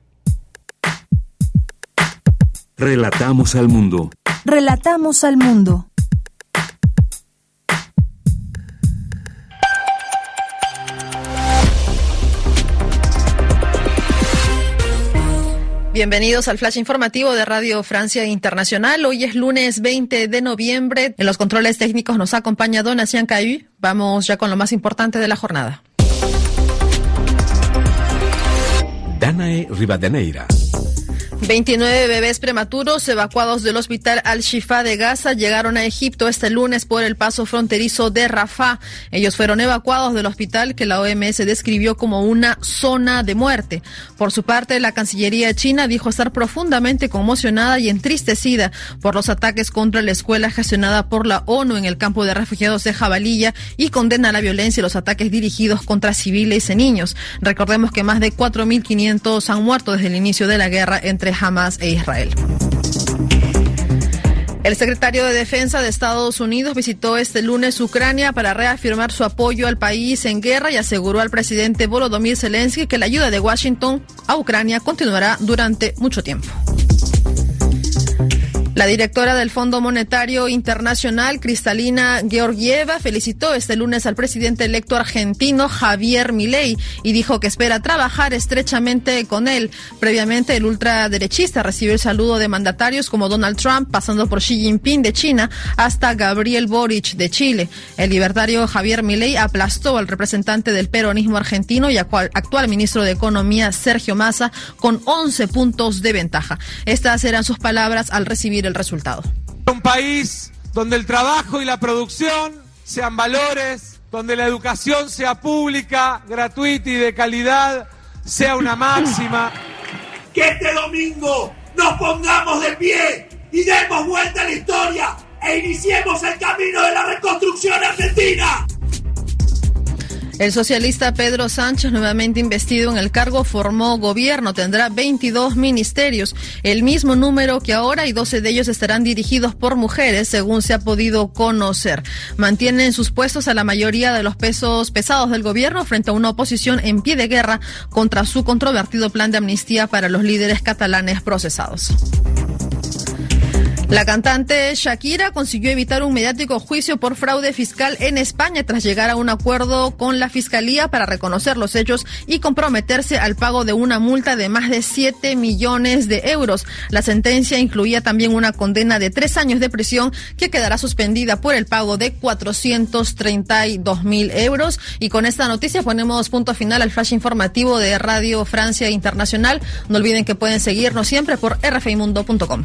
Relatamos al mundo. Relatamos al mundo. Bienvenidos al flash informativo de Radio Francia Internacional. Hoy es lunes 20 de noviembre. En los controles técnicos nos acompaña Donatien Cayu. Vamos ya con lo más importante de la jornada. Danae Rivadeneira. 29 bebés prematuros evacuados del hospital Al-Shifa de Gaza llegaron a Egipto este lunes por el paso fronterizo de Rafah. Ellos fueron evacuados del hospital que la OMS describió como una zona de muerte. Por su parte, la Cancillería china dijo estar profundamente conmocionada y entristecida por los ataques contra la escuela gestionada por la ONU en el campo de refugiados de Jabalilla y condena la violencia y los ataques dirigidos contra civiles y niños. Recordemos que más de 4.500 han muerto desde el inicio de la guerra entre Hamas e Israel. El secretario de Defensa de Estados Unidos visitó este lunes Ucrania para reafirmar su apoyo al país en guerra y aseguró al presidente Volodymyr Zelensky que la ayuda de Washington a Ucrania continuará durante mucho tiempo. La directora del Fondo Monetario Internacional, Cristalina Georgieva, felicitó este lunes al presidente electo argentino Javier Milei y dijo que espera trabajar estrechamente con él. Previamente, el ultraderechista recibió el saludo de mandatarios como Donald Trump, pasando por Xi Jinping de China hasta Gabriel Boric de Chile. El libertario Javier Milei aplastó al representante del peronismo argentino y actual, ministro de Economía Sergio Massa con 11 puntos de ventaja. Estas eran sus palabras al recibir el resultado. Un país donde el trabajo y la producción sean valores, donde la educación sea pública, gratuita y de calidad, sea una máxima. Que este domingo nos pongamos de pie y demos vuelta a la historia e iniciemos el camino de la reconstrucción argentina. El socialista Pedro Sánchez, nuevamente investido en el cargo, formó gobierno. Tendrá 22 ministerios, el mismo número que ahora, y 12 de ellos estarán dirigidos por mujeres, según se ha podido conocer. Mantienen sus puestos a la mayoría de los pesos pesados del gobierno frente a una oposición en pie de guerra contra su controvertido plan de amnistía para los líderes catalanes procesados. La cantante Shakira consiguió evitar un mediático juicio por fraude fiscal en España tras llegar a un acuerdo con la Fiscalía para reconocer los hechos y comprometerse al pago de una multa de más de 7 millones de euros. La sentencia incluía también una condena de tres años de prisión que quedará suspendida por el pago de 432 mil euros. Y con esta noticia ponemos punto final al flash informativo de Radio Francia Internacional. No olviden que pueden seguirnos siempre por rfimundo.com.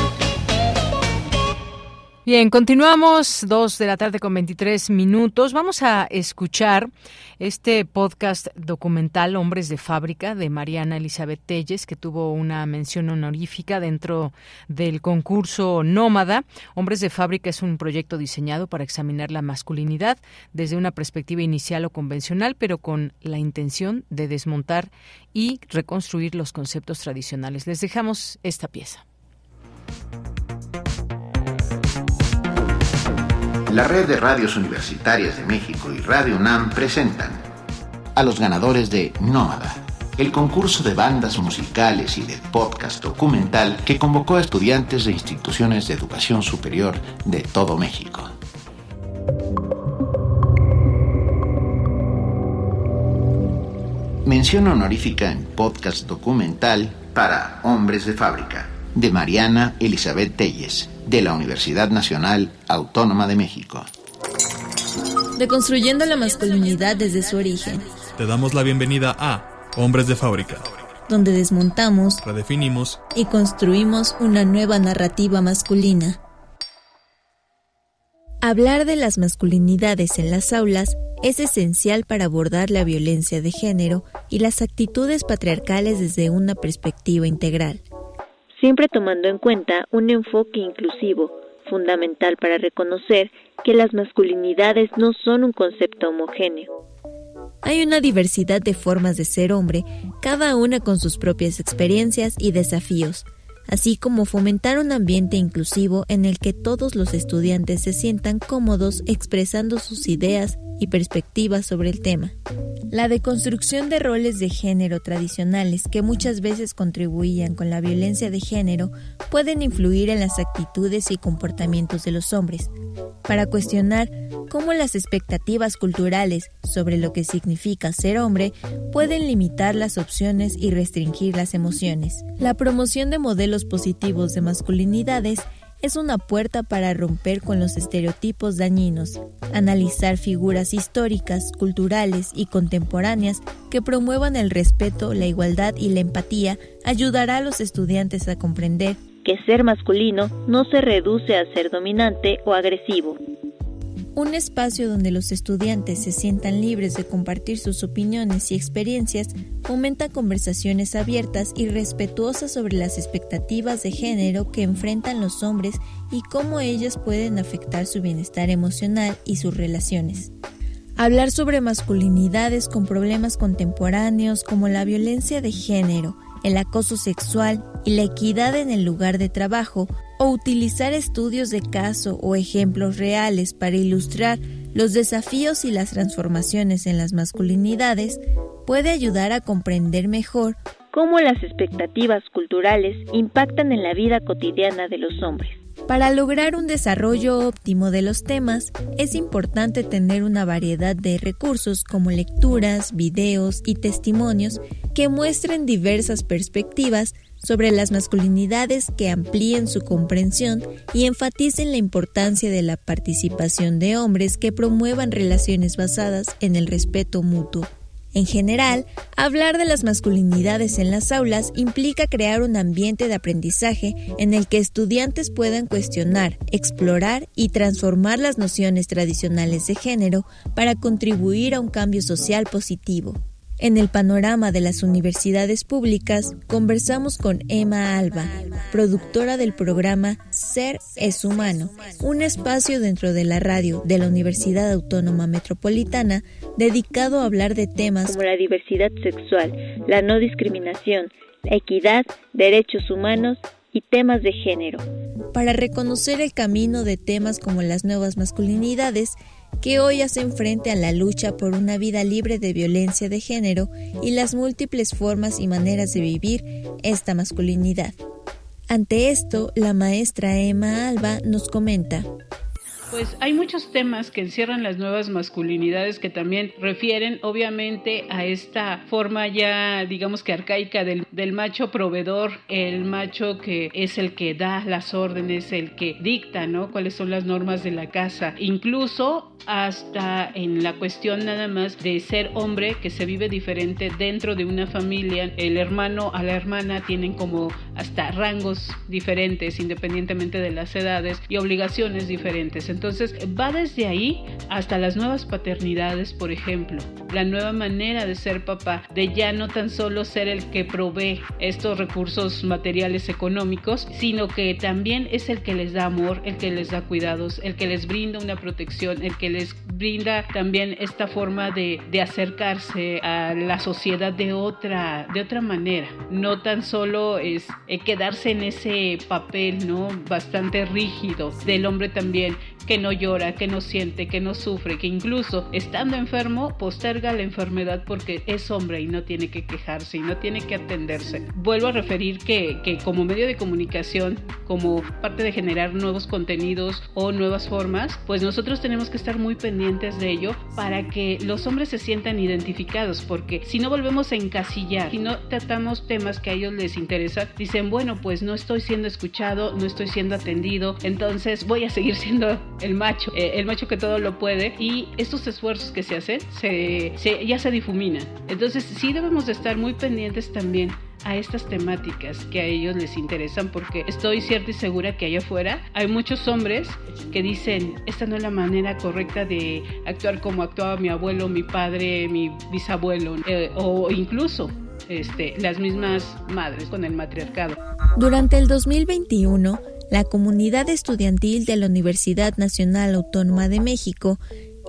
Bien, continuamos, dos de la tarde con 23 minutos. Vamos a escuchar este podcast documental Hombres de Fábrica de Mariana Elizabeth Telles, que tuvo una mención honorífica dentro del concurso Nómada. Hombres de Fábrica es un proyecto diseñado para examinar la masculinidad desde una perspectiva inicial o convencional, pero con la intención de desmontar y reconstruir los conceptos tradicionales. Les dejamos esta pieza. La red de radios universitarias de México y Radio UNAM presentan a los ganadores de Nómada, el concurso de bandas musicales y de podcast documental que convocó a estudiantes de instituciones de educación superior de todo México. Mención honorífica en podcast documental para Hombres de Fábrica, de Mariana Elizabeth Telles de la Universidad Nacional Autónoma de México. Deconstruyendo la masculinidad desde su origen. Te damos la bienvenida a Hombres de Fábrica, donde desmontamos, redefinimos y construimos una nueva narrativa masculina. Hablar de las masculinidades en las aulas es esencial para abordar la violencia de género y las actitudes patriarcales desde una perspectiva integral siempre tomando en cuenta un enfoque inclusivo, fundamental para reconocer que las masculinidades no son un concepto homogéneo. Hay una diversidad de formas de ser hombre, cada una con sus propias experiencias y desafíos, así como fomentar un ambiente inclusivo en el que todos los estudiantes se sientan cómodos expresando sus ideas y perspectivas sobre el tema. La deconstrucción de roles de género tradicionales que muchas veces contribuían con la violencia de género pueden influir en las actitudes y comportamientos de los hombres, para cuestionar cómo las expectativas culturales sobre lo que significa ser hombre pueden limitar las opciones y restringir las emociones. La promoción de modelos positivos de masculinidades es una puerta para romper con los estereotipos dañinos, analizar figuras históricas, culturales y contemporáneas que promuevan el respeto, la igualdad y la empatía ayudará a los estudiantes a comprender que ser masculino no se reduce a ser dominante o agresivo, un espacio donde los estudiantes se sientan libres de compartir sus opiniones y experiencias fomenta conversaciones abiertas y respetuosas sobre las expectativas de género que enfrentan los hombres y cómo ellas pueden afectar su bienestar emocional y sus relaciones. Hablar sobre masculinidades con problemas contemporáneos como la violencia de género, el acoso sexual y la equidad en el lugar de trabajo o utilizar estudios de caso o ejemplos reales para ilustrar los desafíos y las transformaciones en las masculinidades puede ayudar a comprender mejor cómo las expectativas culturales impactan en la vida cotidiana de los hombres. Para lograr un desarrollo óptimo de los temas, es importante tener una variedad de recursos como lecturas, videos y testimonios que muestren diversas perspectivas sobre las masculinidades que amplíen su comprensión y enfaticen la importancia de la participación de hombres que promuevan relaciones basadas en el respeto mutuo. En general, hablar de las masculinidades en las aulas implica crear un ambiente de aprendizaje en el que estudiantes puedan cuestionar, explorar y transformar las nociones tradicionales de género para contribuir a un cambio social positivo. En el panorama de las universidades públicas, conversamos con Emma Alba, productora del programa Ser es Humano, un espacio dentro de la radio de la Universidad Autónoma Metropolitana dedicado a hablar de temas como la diversidad sexual, la no discriminación, la equidad, derechos humanos y temas de género. Para reconocer el camino de temas como las nuevas masculinidades, que hoy hacen frente a la lucha por una vida libre de violencia de género y las múltiples formas y maneras de vivir esta masculinidad. Ante esto, la maestra Emma Alba nos comenta. Pues hay muchos temas que encierran las nuevas masculinidades que también refieren obviamente a esta forma ya digamos que arcaica del, del, macho proveedor, el macho que es el que da las órdenes, el que dicta, ¿no? Cuáles son las normas de la casa. Incluso hasta en la cuestión nada más de ser hombre que se vive diferente dentro de una familia. El hermano a la hermana tienen como hasta rangos diferentes independientemente de las edades y obligaciones diferentes. Va desde ahí hasta las nuevas paternidades, por ejemplo, la nueva manera de ser papá, de ya no tan solo ser el que provee estos recursos materiales económicos, sino que también es el que les da amor, el que les da cuidados, el que les brinda una protección, el que les brinda también esta forma de, de acercarse a la sociedad de otra, de otra manera. No tan solo es eh, quedarse en ese papel, ¿no? Bastante rígido del hombre también que no llora, que no siente, que no sufre, que incluso estando enfermo posterga la enfermedad porque es hombre y no tiene que quejarse y no tiene que atenderse. Vuelvo a referir que, que como medio de comunicación, como parte de generar nuevos contenidos o nuevas formas, pues nosotros tenemos que estar muy pendientes de ello para que los hombres se sientan identificados, porque si no volvemos a encasillar, si no tratamos temas que a ellos les interesan, dicen, bueno, pues no estoy siendo escuchado, no estoy siendo atendido, entonces voy a seguir siendo el macho, eh, el macho que todo lo puede y estos esfuerzos que se hacen se, ya se difuminan. Entonces sí debemos de estar muy pendientes también a estas temáticas que a ellos les interesan porque estoy cierta y segura que allá afuera hay muchos hombres que dicen esta no es la manera correcta de actuar como actuaba mi abuelo, mi padre, mi bisabuelo eh, o incluso este, las mismas madres con el matriarcado. Durante el 2021 la comunidad estudiantil de la Universidad Nacional Autónoma de México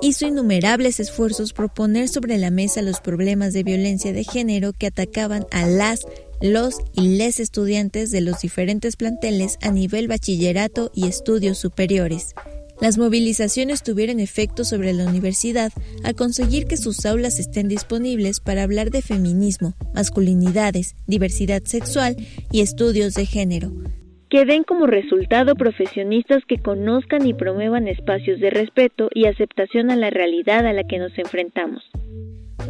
hizo innumerables esfuerzos por poner sobre la mesa los problemas de violencia de género que atacaban a las, los y les estudiantes de los diferentes planteles a nivel bachillerato y estudios superiores. Las movilizaciones tuvieron efecto sobre la universidad al conseguir que sus aulas estén disponibles para hablar de feminismo, masculinidades, diversidad sexual y estudios de género, que den como resultado profesionistas que conozcan y promuevan espacios de respeto y aceptación a la realidad a la que nos enfrentamos.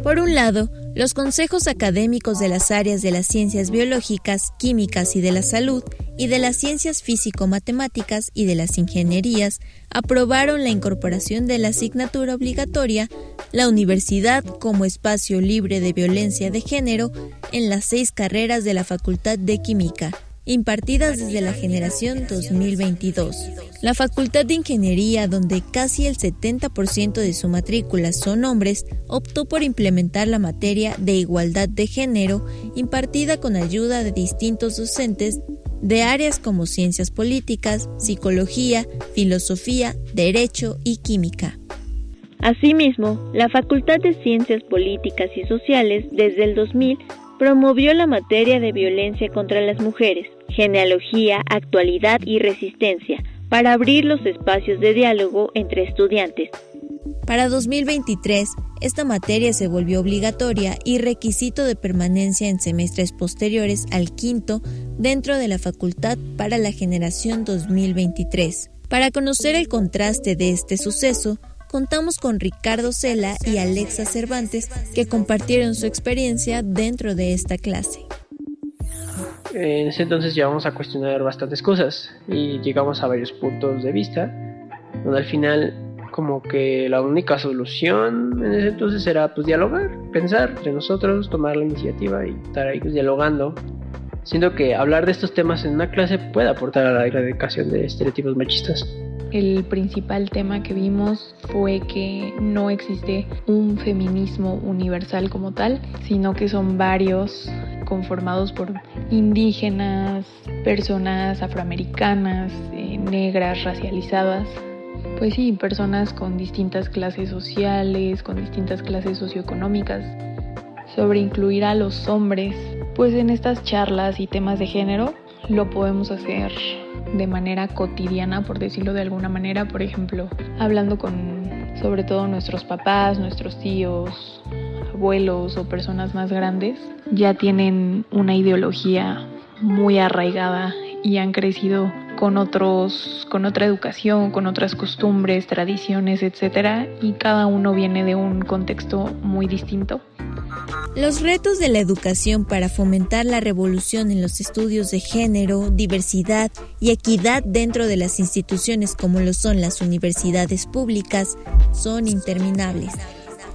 Por un lado, los consejos académicos de las áreas de las ciencias biológicas, químicas y de la salud, y de las ciencias físico-matemáticas y de las ingenierías, aprobaron la incorporación de la asignatura obligatoria, la universidad como espacio libre de violencia de género, en las seis carreras de la Facultad de Química, impartidas desde la generación 2022. La Facultad de Ingeniería, donde casi el 70% de su matrícula son hombres, optó por implementar la materia de igualdad de género impartida con ayuda de distintos docentes de áreas como ciencias políticas, psicología, filosofía, derecho y química. Asimismo, la Facultad de Ciencias Políticas y Sociales desde el 2000 promovió la materia de violencia contra las mujeres, genealogía, actualidad y resistencia, para abrir los espacios de diálogo entre estudiantes. Para 2023, esta materia se volvió obligatoria y requisito de permanencia en semestres posteriores al quinto dentro de la facultad para la generación 2023. Para conocer el contraste de este suceso, contamos con Ricardo Cela y Alexa Cervantes que compartieron su experiencia dentro de esta clase. En ese entonces llevamos a cuestionar bastantes cosas y llegamos a varios puntos de vista, donde al final como que la única solución en ese entonces era pues dialogar, pensar entre nosotros, tomar la iniciativa y estar ahí pues, dialogando. Siento que hablar de estos temas en una clase puede aportar a la erradicación de estereotipos machistas el principal tema que vimos fue que no existe un feminismo universal como tal, sino que son varios conformados por indígenas, personas afroamericanas, eh, negras, racializadas. Pues sí, personas con distintas clases sociales, con distintas clases socioeconómicas. Sobre incluir a los hombres, pues en estas charlas y temas de género lo podemos hacer de manera cotidiana, por decirlo de alguna manera, por ejemplo, hablando con sobre todo nuestros papás, nuestros tíos, abuelos o personas más grandes, ya tienen una ideología muy arraigada y han crecido con otros con otra educación, con otras costumbres, tradiciones, etcétera, y cada uno viene de un contexto muy distinto. Los retos de la educación para fomentar la revolución en los estudios de género, diversidad y equidad dentro de las instituciones como lo son las universidades públicas son interminables.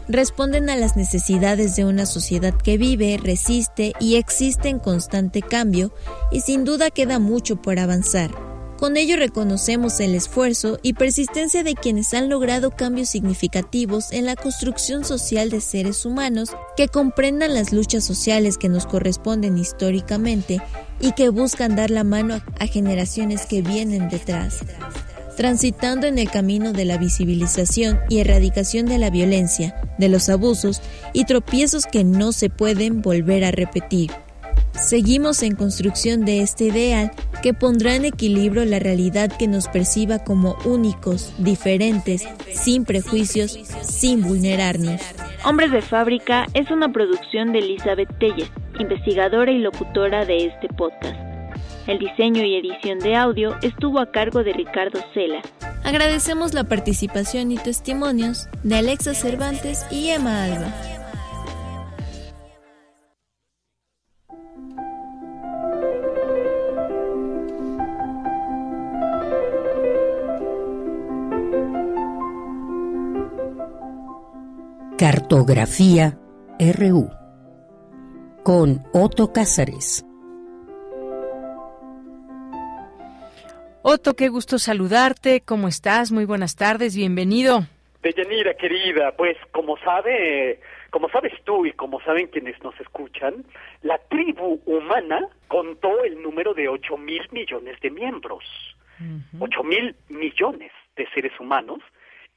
Responden a las necesidades de una sociedad que vive, resiste y existe en constante cambio y sin duda queda mucho por avanzar. Con ello reconocemos el esfuerzo y persistencia de quienes han logrado cambios significativos en la construcción social de seres humanos que comprendan las luchas sociales que nos corresponden históricamente y que buscan dar la mano a generaciones que vienen detrás. Transitando en el camino de la visibilización y erradicación de la violencia, de los abusos y tropiezos que no se pueden volver a repetir. Seguimos en construcción de este ideal que pondrá en equilibrio la realidad que nos perciba como únicos, diferentes, sin prejuicios, sin vulnerarnos. Hombres de Fábrica es una producción de Elizabeth Telles, investigadora y locutora de este podcast. El diseño y edición de audio estuvo a cargo de Ricardo Cela. Agradecemos la participación y testimonios de Alexa Cervantes y Emma Alba. Cartografía RU con Otto Cázares. Otto, qué gusto saludarte. ¿Cómo estás? Muy buenas tardes. Bienvenido. Deyanira, querida, pues como sabe, como sabes tú y como saben quienes nos escuchan, la tribu humana contó el número de ocho mil millones de miembros. Ocho mil millones de seres humanos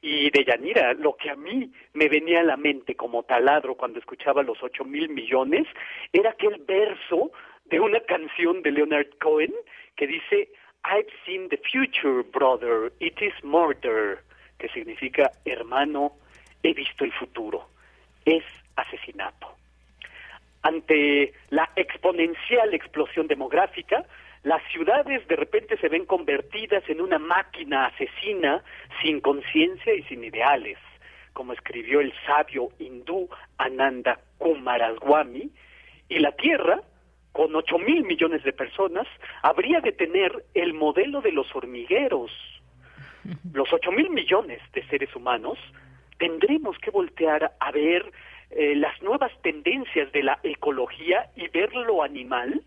y de Yanira, lo que a mí me venía a la mente como taladro cuando escuchaba los ocho mil millones era aquel verso de una canción de Leonard Cohen que dice I've seen the future, brother, it is murder, que significa hermano, he visto el futuro, es asesinato. Ante la exponencial explosión demográfica, las ciudades de repente se ven convertidas en una máquina asesina sin conciencia y sin ideales, como escribió el sabio hindú Ananda Kumaraswamy, y la Tierra, con ocho mil millones de personas, habría de tener el modelo de los hormigueros. Los ocho mil millones de seres humanos tendremos que voltear a ver eh, las nuevas tendencias de la ecología y ver lo animal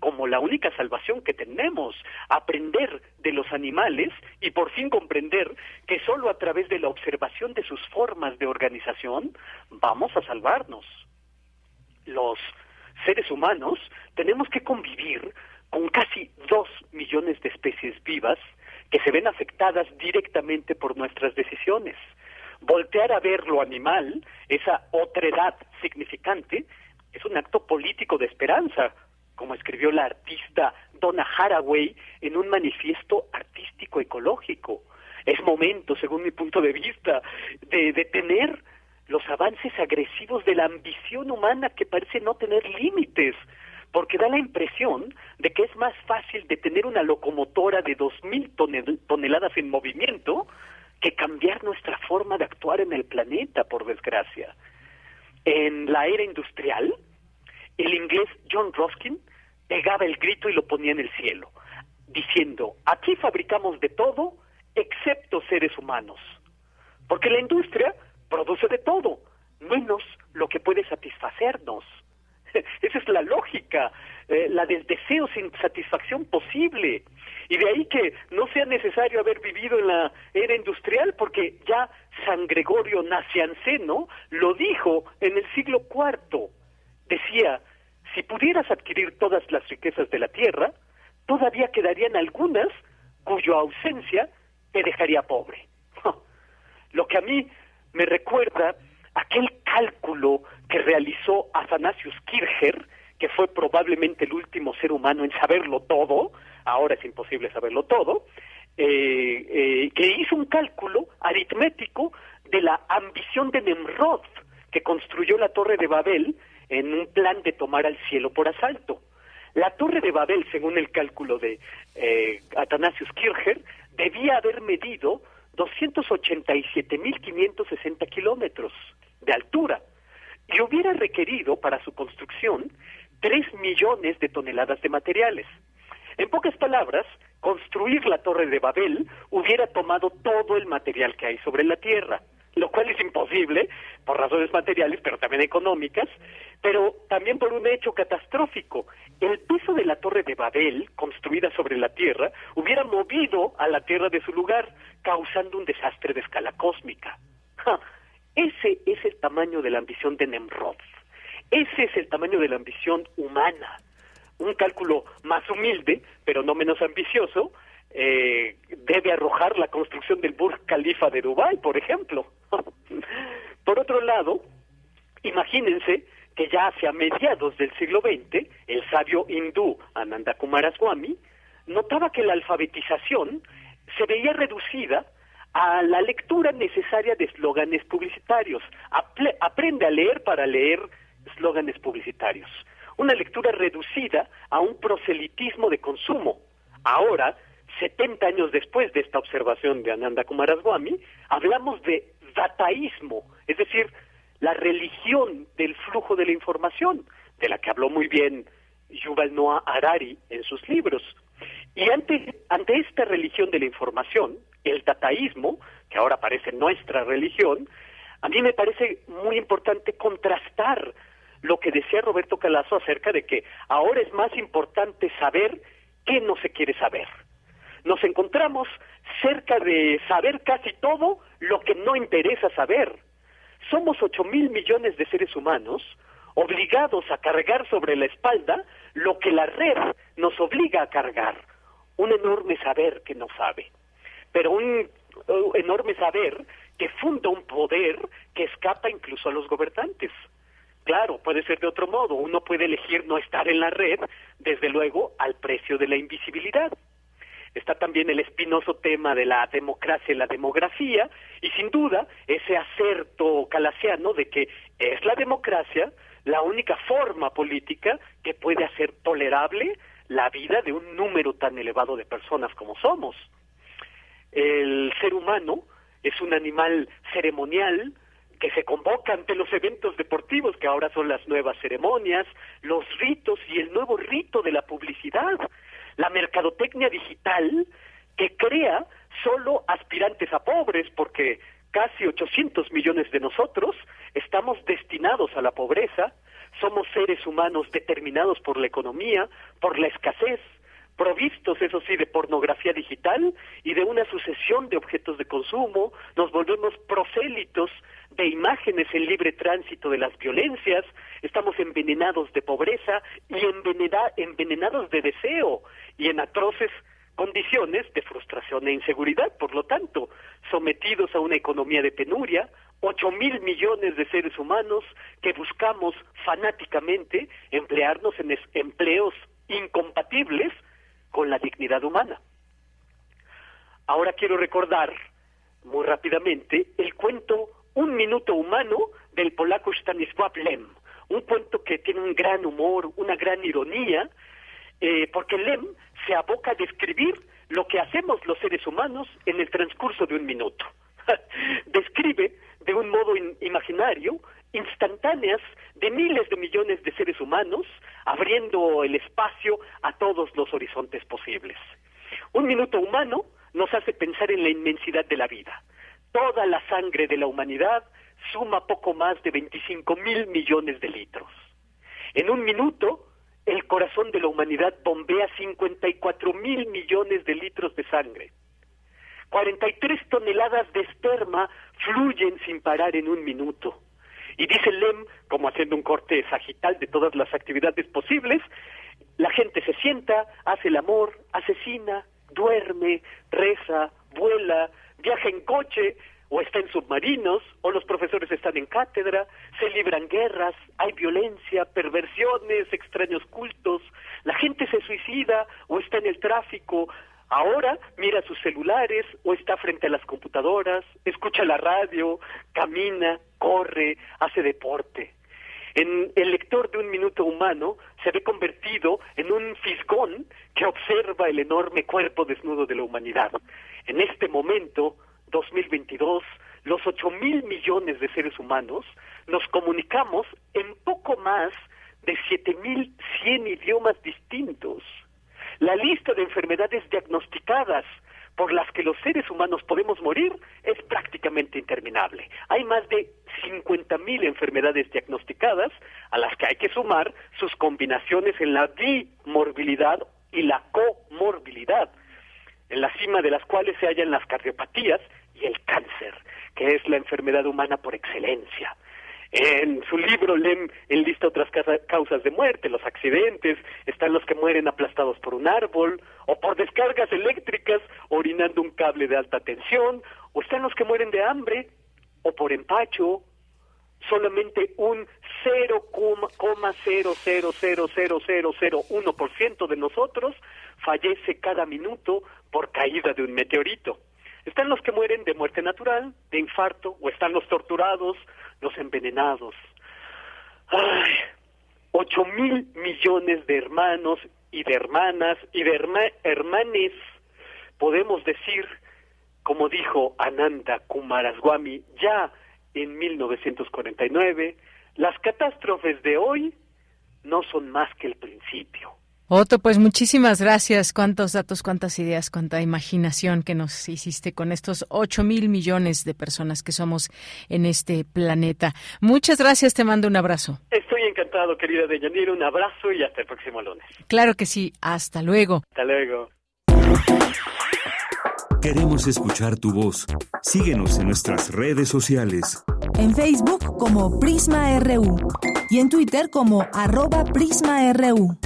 como la única salvación que tenemos, aprender de los animales y por fin comprender que solo a través de la observación de sus formas de organización vamos a salvarnos. Los seres humanos tenemos que convivir con casi dos millones de especies vivas que se ven afectadas directamente por nuestras decisiones. Voltear a ver lo animal, esa otredad significante, es un acto político de esperanza, como escribió la artista Donna Haraway en un manifiesto artístico ecológico. Es momento, según mi punto de vista, de detener los avances agresivos de la ambición humana que parece no tener límites, porque da la impresión de que es más fácil detener una locomotora de dos mil toneladas en movimiento que cambiar nuestra forma de actuar en el planeta, por desgracia. En la era industrial, el inglés John Ruskin pegaba el grito y lo ponía en el cielo, diciendo, aquí fabricamos de todo excepto seres humanos, porque la industria produce de todo, menos lo que puede satisfacernos. Esa es la lógica, eh, la del deseo sin satisfacción posible. Y de ahí que no sea necesario haber vivido en la era industrial, porque ya San Gregorio Nacianceno lo dijo en el siglo IV. Decía, si pudieras adquirir todas las riquezas de la tierra, todavía quedarían algunas cuya ausencia te dejaría pobre. Lo que a mí me recuerda aquel cálculo que realizó Athanasius Kircher, que fue probablemente el último ser humano en saberlo todo, ahora es imposible saberlo todo, eh, eh, que hizo un cálculo aritmético de la ambición de Nemrod, que construyó la Torre de Babel en un plan de tomar al cielo por asalto. La Torre de Babel, según el cálculo de eh, Athanasius Kircher, debía haber medido 287.560 kilómetros de altura y hubiera requerido para su construcción 3 millones de toneladas de materiales. En pocas palabras, construir la Torre de Babel hubiera tomado todo el material que hay sobre la Tierra, lo cual es imposible por razones materiales, pero también económicas, pero también por un hecho catastrófico. El peso de la Torre de Babel, construida sobre la Tierra, hubiera movido a la Tierra de su lugar, causando un desastre de escala cósmica. Ese es el tamaño de la ambición de Nemrod. Ese es el tamaño de la ambición humana. Un cálculo más humilde, pero no menos ambicioso, eh, debe arrojar la construcción del Burj Khalifa de Dubái, por ejemplo. por otro lado, imagínense ya hacia mediados del siglo XX, el sabio hindú Ananda Kumaraswamy notaba que la alfabetización se veía reducida a la lectura necesaria de eslóganes publicitarios. aprende a leer para leer eslóganes publicitarios. Una lectura reducida a un proselitismo de consumo. Ahora, 70 años después de esta observación de Ananda Kumaraswamy, hablamos de dataísmo, es decir, la religión del flujo de la información, de la que habló muy bien Yuval Noah Harari en sus libros. Y ante, ante esta religión de la información, el dataísmo, que ahora parece nuestra religión, a mí me parece muy importante contrastar lo que decía Roberto Calazo acerca de que ahora es más importante saber qué no se quiere saber. Nos encontramos cerca de saber casi todo lo que no interesa saber. Somos ocho mil millones de seres humanos obligados a cargar sobre la espalda lo que la red nos obliga a cargar, un enorme saber que no sabe pero un uh, enorme saber que funda un poder que escapa incluso a los gobernantes. Claro, puede ser de otro modo. Uno puede elegir no estar en la red, desde luego, al precio de la invisibilidad. Está también el espinoso tema de la democracia y la demografía, y sin duda ese acerto calasiano de que es la democracia la única forma política que puede hacer tolerable la vida de un número tan elevado de personas como somos. El ser humano es un animal ceremonial que se convoca ante los eventos deportivos, que ahora son las nuevas ceremonias, los ritos y el nuevo rito de la publicidad, la mercadotecnia digital que crea solo aspirantes a pobres, porque casi 800 millones de nosotros estamos destinados a la pobreza, somos seres humanos determinados por la economía, por la escasez, provistos, eso sí, de pornografía digital y de una sucesión de objetos de consumo, nos volvemos prosélitos de imágenes en libre tránsito de las violencias, estamos envenenados de pobreza y envenenados de deseo y en atroces condiciones de frustración e inseguridad, por lo tanto, sometidos a una economía de penuria, ocho mil millones de seres humanos que buscamos fanáticamente emplearnos en empleos incompatibles con la dignidad humana. Ahora quiero recordar muy rápidamente el cuento Un minuto humano del polaco Stanisław Lem, un cuento que tiene un gran humor, una gran ironía, eh, porque Lem se aboca a describir lo que hacemos los seres humanos en el transcurso de un minuto. Describe de un modo imaginario instantáneas de miles de millones de seres humanos, abriendo el espacio a todos los horizontes posibles. Un minuto humano nos hace pensar en la inmensidad de la vida. Toda la sangre de la humanidad suma poco más de 25 mil millones de litros. En un minuto, el corazón de la humanidad bombea 54 mil millones de litros de sangre. 43 toneladas de esperma fluyen sin parar en un minuto. Y dice Lem, como haciendo un corte sagital de todas las actividades posibles, la gente se sienta, hace el amor, asesina, duerme, reza, vuela, viaja en coche o está en submarinos, o los profesores están en cátedra, se libran guerras, hay violencia, perversiones, extraños cultos, la gente se suicida o está en el tráfico, Ahora mira sus celulares o está frente a las computadoras, escucha la radio, camina, corre, hace deporte. En el lector de un minuto humano se ve convertido en un fisgón que observa el enorme cuerpo desnudo de la humanidad. En este momento, 2022, los 8 mil millones de seres humanos nos comunicamos en poco más de 7.100 idiomas distintos. La lista de enfermedades diagnosticadas por las que los seres humanos podemos morir es prácticamente interminable. Hay más de 50.000 enfermedades diagnosticadas a las que hay que sumar sus combinaciones en la dimorbilidad y la comorbilidad, en la cima de las cuales se hallan las cardiopatías y el cáncer, que es la enfermedad humana por excelencia. En su libro Lem enlista otras causas de muerte, los accidentes, están los que mueren aplastados por un árbol, o por descargas eléctricas, orinando un cable de alta tensión, o están los que mueren de hambre, o por empacho. Solamente un 0,0000001% de nosotros fallece cada minuto por caída de un meteorito. Están los que mueren de muerte natural, de infarto, o están los torturados, los envenenados. Ay, ocho mil millones de hermanos y de hermanas y de hermanes, podemos decir, como dijo Ananda Kumaraswamy ya en 1949, las catástrofes de hoy no son más que el principio. Otto, pues muchísimas gracias. Cuántos datos, cuántas ideas, cuánta imaginación que nos hiciste con estos ocho mil millones de personas que somos en este planeta. Muchas gracias, te mando un abrazo. Estoy encantado, querida Deyanira. Un abrazo y hasta el próximo lunes. Claro que sí. Hasta luego. Hasta luego. Queremos escuchar tu voz. Síguenos en nuestras redes sociales. En Facebook como Prisma RU y en Twitter como arroba PrismaRU.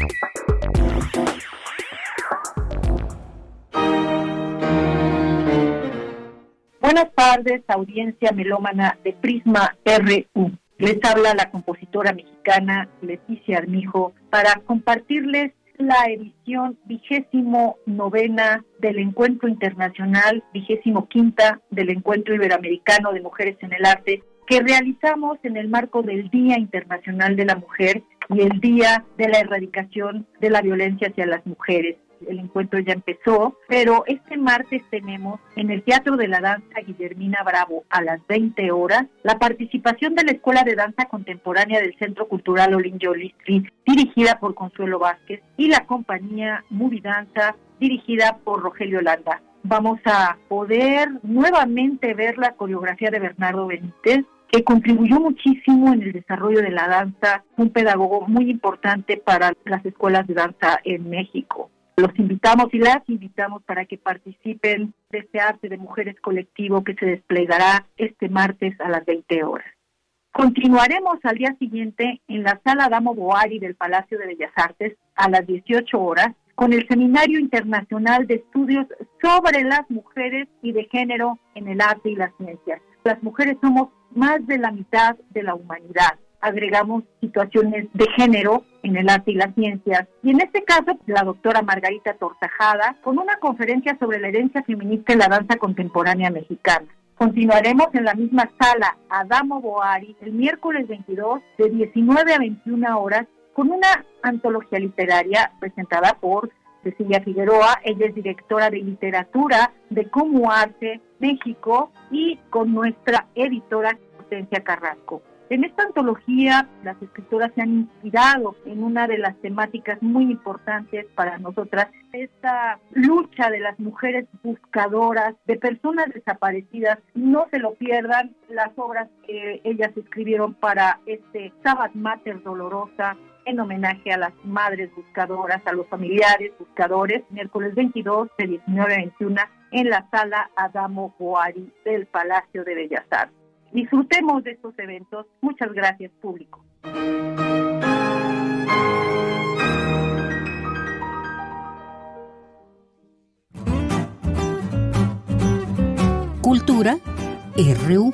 Buenas tardes, audiencia melómana de Prisma RU. Les habla la compositora mexicana Leticia Armijo para compartirles la edición vigésimo novena del Encuentro Internacional, vigésimo quinta del Encuentro Iberoamericano de Mujeres en el Arte, que realizamos en el marco del Día Internacional de la Mujer y el Día de la Erradicación de la Violencia hacia las Mujeres. El encuentro ya empezó, pero este martes tenemos en el Teatro de la Danza Guillermina Bravo a las 20 horas la participación de la Escuela de Danza Contemporánea del Centro Cultural Olin Yolistri, dirigida por Consuelo Vázquez, y la compañía Movie Danza, dirigida por Rogelio Landa. Vamos a poder nuevamente ver la coreografía de Bernardo Benítez, que contribuyó muchísimo en el desarrollo de la danza, un pedagogo muy importante para las escuelas de danza en México. Los invitamos y las invitamos para que participen de este arte de mujeres colectivo que se desplegará este martes a las 20 horas. Continuaremos al día siguiente en la sala Damo Boari del Palacio de Bellas Artes a las 18 horas con el Seminario Internacional de Estudios sobre las Mujeres y de Género en el Arte y las Ciencias. Las mujeres somos más de la mitad de la humanidad. Agregamos situaciones de género en el arte y las ciencias. Y en este caso, la doctora Margarita Tortajada, con una conferencia sobre la herencia feminista en la danza contemporánea mexicana. Continuaremos en la misma sala Adamo Boari el miércoles 22 de 19 a 21 horas con una antología literaria presentada por Cecilia Figueroa, ella es directora de literatura de Como Arte México y con nuestra editora Hortensia Carrasco. En esta antología, las escritoras se han inspirado en una de las temáticas muy importantes para nosotras, esta lucha de las mujeres buscadoras, de personas desaparecidas. No se lo pierdan las obras que ellas escribieron para este Sabbath Mater Dolorosa, en homenaje a las madres buscadoras, a los familiares buscadores, miércoles 22 de 19 a 21 en la sala Adamo Boari del Palacio de Bellas Artes. Disfrutemos de estos eventos. Muchas gracias, público. Cultura RU.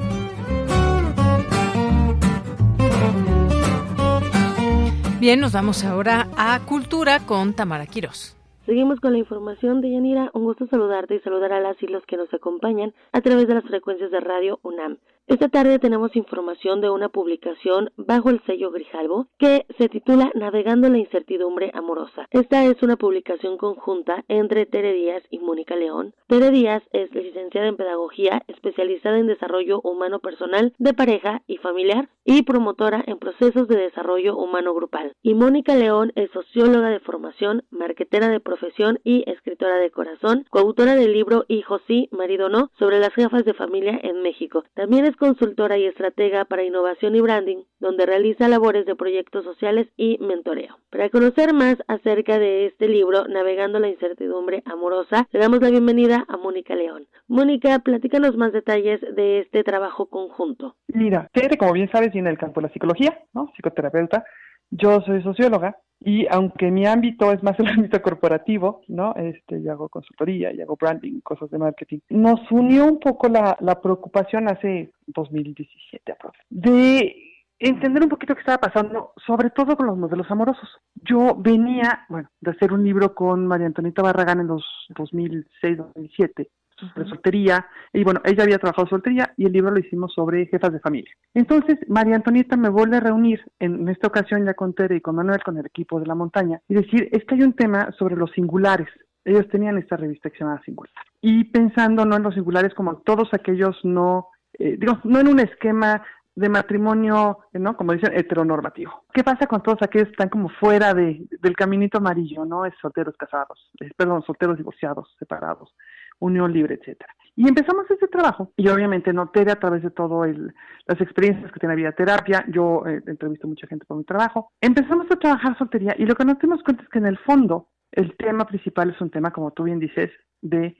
Bien, nos vamos ahora a Cultura con Tamara Quirós. Seguimos con la información de Yanira. Un gusto saludarte y saludar a las y los que nos acompañan a través de las frecuencias de Radio UNAM. Esta tarde tenemos información de una publicación bajo el sello Grijalvo que se titula Navegando la incertidumbre amorosa. Esta es una publicación conjunta entre Tere Díaz y Mónica León. Tere Díaz es licenciada en Pedagogía, especializada en desarrollo humano personal de pareja y familiar y promotora en procesos de desarrollo humano grupal. Y Mónica León es socióloga de formación, marquetera de profesión y escritora de corazón, coautora del libro Hijo sí, marido no, sobre las jefas de familia en México. También es consultora y estratega para innovación y branding, donde realiza labores de proyectos sociales y mentoreo. Para conocer más acerca de este libro, Navegando la incertidumbre amorosa, le damos la bienvenida a Mónica León. Mónica, platícanos más detalles de este trabajo conjunto. Mira, Tere, como bien sabes, viene del campo de la psicología, ¿no? Psicoterapeuta. Yo soy socióloga y aunque mi ámbito es más el ámbito corporativo, ¿no? Este, yo hago consultoría, y hago branding, cosas de marketing. Nos unió un poco la, la preocupación hace 2017 de entender un poquito qué estaba pasando, sobre todo con los modelos amorosos. Yo venía, bueno, de hacer un libro con María Antonita Barragán en los 2006-2007 de soltería, y bueno, ella había trabajado soltería y el libro lo hicimos sobre jefas de familia. Entonces, María Antonieta me vuelve a reunir en esta ocasión ya con Tere y con Manuel, con el equipo de la montaña, y decir, es que hay un tema sobre los singulares. Ellos tenían esta revista que se llamaba Singular. Y pensando no en los singulares como todos aquellos no, eh, digamos, no en un esquema de matrimonio, ¿no? Como dicen, heteronormativo. ¿Qué pasa con todos aquellos que están como fuera de, del caminito amarillo, ¿no? Es solteros casados, perdón, solteros divorciados, separados, unión libre, etcétera. Y empezamos ese trabajo y obviamente noté a través de todo el, las experiencias que tiene vida terapia, yo eh, entrevisto mucha gente por mi trabajo, empezamos a trabajar soltería y lo que nos dimos cuenta es que en el fondo el tema principal es un tema, como tú bien dices, de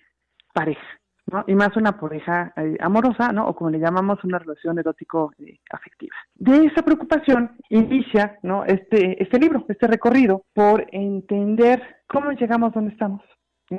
pareja. ¿no? Y más una pareja eh, amorosa, ¿no? O como le llamamos, una relación erótico-afectiva. Eh, de esa preocupación inicia, ¿no? Este, este libro, este recorrido, por entender cómo llegamos donde estamos,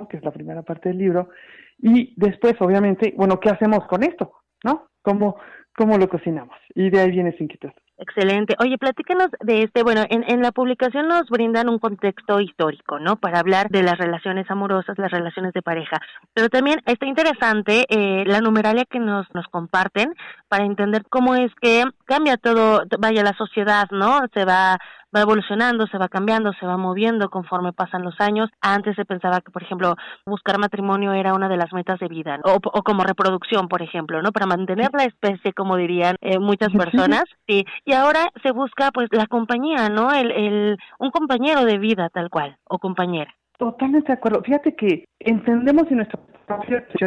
que es la primera parte del libro, y después, obviamente, bueno, ¿qué hacemos con esto? ¿No? ¿Cómo, cómo lo cocinamos? Y de ahí viene esa inquietud. Excelente. Oye, platícanos de este, bueno, en, en la publicación nos brindan un contexto histórico, ¿no? Para hablar de las relaciones amorosas, las relaciones de pareja. Pero también está interesante eh, la numeralia que nos, nos comparten para entender cómo es que cambia todo, vaya, la sociedad, ¿no? Se va va evolucionando, se va cambiando, se va moviendo conforme pasan los años. Antes se pensaba que, por ejemplo, buscar matrimonio era una de las metas de vida, o, o, como reproducción, por ejemplo, ¿no? Para mantener la especie, como dirían eh, muchas personas. Sí. Y ahora se busca, pues, la compañía, ¿no? El, el, un compañero de vida, tal cual, o compañera. Totalmente de acuerdo. Fíjate que entendemos en nuestra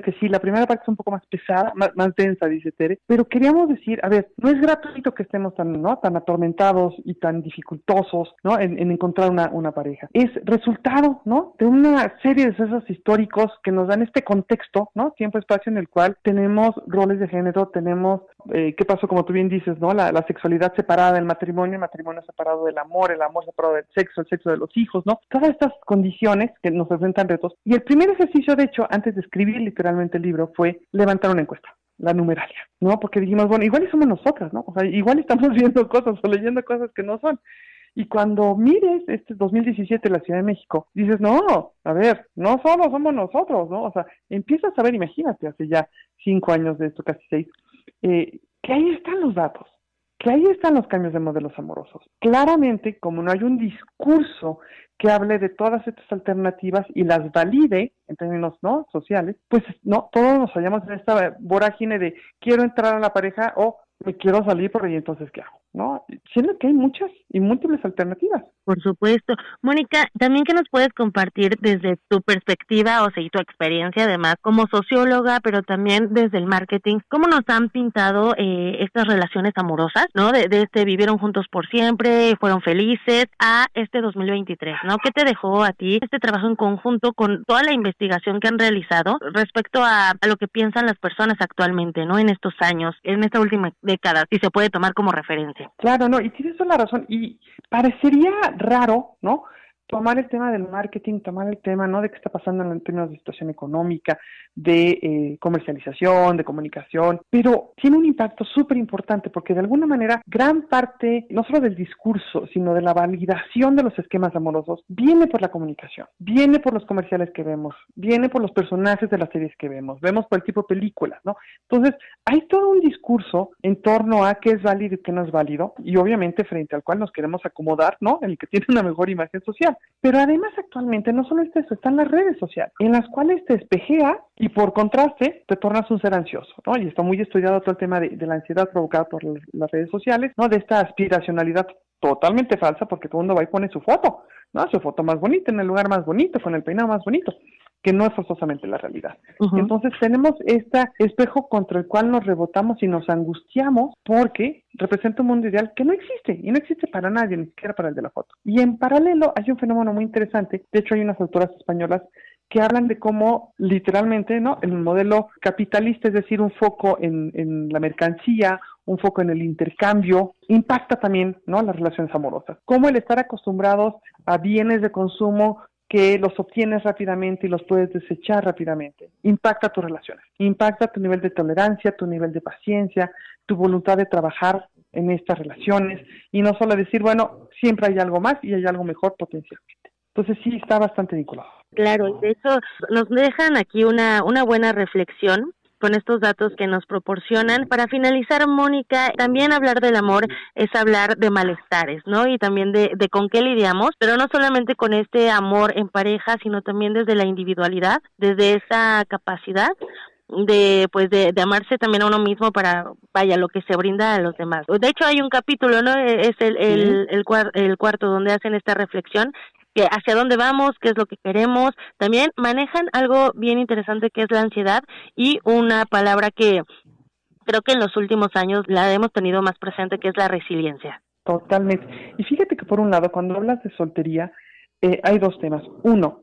que sí, la primera parte es un poco más pesada, más, densa, dice Tere, pero queríamos decir, a ver, no es gratuito que estemos tan, ¿no? tan atormentados y tan dificultosos, ¿no? En, encontrar una, una, pareja. Es resultado, ¿no? De una serie de sucesos históricos que nos dan este contexto, ¿no? Tiempo, espacio en el cual tenemos roles de género, tenemos, eh, ¿qué pasó? Como tú bien dices, ¿no? La, la sexualidad separada del matrimonio, el matrimonio separado del amor, el amor separado del sexo, el sexo de los hijos, ¿no? Todas estas condiciones que nos presentan retos. Y el primer ejercicio, de hecho, antes de escribir literalmente el libro fue levantar una encuesta, la numeralia, ¿no? Porque dijimos, bueno, igual somos nosotras, ¿no? O sea, igual estamos viendo cosas o leyendo cosas que no son. Y cuando mires este 2017 la Ciudad de México, dices, no, a ver, no solo somos nosotros, ¿no? O sea, empiezas a ver, imagínate, hace ya cinco años de esto, casi seis, eh, que ahí están los datos, que ahí están los cambios de modelos amorosos. Claramente, como no hay un discurso que hable de todas estas alternativas y las valide en términos no sociales, pues no todos nos hallamos en esta vorágine de quiero entrar a la pareja o me quiero salir por ahí, entonces ¿qué hago? ¿No? Siendo que hay muchas y múltiples alternativas. Por supuesto. Mónica, también que nos puedes compartir desde tu perspectiva, o sea, y tu experiencia además como socióloga, pero también desde el marketing, cómo nos han pintado eh, estas relaciones amorosas, ¿no? De, de, este vivieron juntos por siempre, fueron felices, a este 2023, ¿no? ¿Qué te dejó a ti este trabajo en conjunto con toda la investigación que han realizado respecto a, a lo que piensan las personas actualmente, ¿no? En estos años, en esta última década, si se puede tomar como referencia. Claro, no, y tienes toda la razón. Y parecería raro, ¿no? Tomar el tema del marketing, tomar el tema, ¿no? De qué está pasando en términos de situación económica, de eh, comercialización, de comunicación, pero tiene un impacto súper importante porque de alguna manera gran parte, no solo del discurso, sino de la validación de los esquemas amorosos, viene por la comunicación, viene por los comerciales que vemos, viene por los personajes de las series que vemos, vemos por el tipo de películas, ¿no? Entonces, hay todo un discurso en torno a qué es válido y qué no es válido, y obviamente frente al cual nos queremos acomodar, ¿no? El que tiene una mejor imagen social. Pero además actualmente no solo es eso, están las redes sociales, en las cuales te espejea y por contraste te tornas un ser ansioso, ¿no? Y está muy estudiado todo el tema de, la ansiedad provocada por las redes sociales, ¿no? De esta aspiracionalidad totalmente falsa porque todo el mundo va y pone su foto, ¿no? Su foto más bonita, en el lugar más bonito, con el peinado más bonito que no es forzosamente la realidad. Entonces tenemos este espejo contra el cual nos rebotamos y nos angustiamos porque representa un mundo ideal que no existe y no existe para nadie, ni siquiera para el de la foto. Y en paralelo hay un fenómeno muy interesante, de hecho hay unas autoras españolas que hablan de cómo literalmente, ¿no? El modelo capitalista, es decir, un foco en, en la mercancía, un foco en el intercambio, impacta también, ¿no? Las relaciones amorosas. Cómo el estar acostumbrados a bienes de consumo que los obtienes rápidamente y los puedes desechar rápidamente. Impacta tus relaciones, impacta tu nivel de tolerancia, tu nivel de paciencia, tu voluntad de trabajar en estas relaciones y no solo decir, bueno, siempre hay algo más y hay algo mejor potencialmente. Entonces sí está bastante vinculado. Claro, de hecho nos dejan aquí una, una buena reflexión con estos datos que nos proporcionan. Para finalizar, Mónica, también hablar del amor es hablar de malestares, ¿no? Y también de, de con qué lidiamos, pero no solamente con este amor en pareja, sino también desde la individualidad, desde esa capacidad de pues de, de, amarse también a uno mismo para vaya lo que se brinda a los demás de hecho hay un capítulo no es el el, el, el cuarto donde hacen esta reflexión que hacia dónde vamos, qué es lo que queremos. También manejan algo bien interesante que es la ansiedad y una palabra que creo que en los últimos años la hemos tenido más presente, que es la resiliencia. Totalmente. Y fíjate que por un lado, cuando hablas de soltería, eh, hay dos temas. Uno,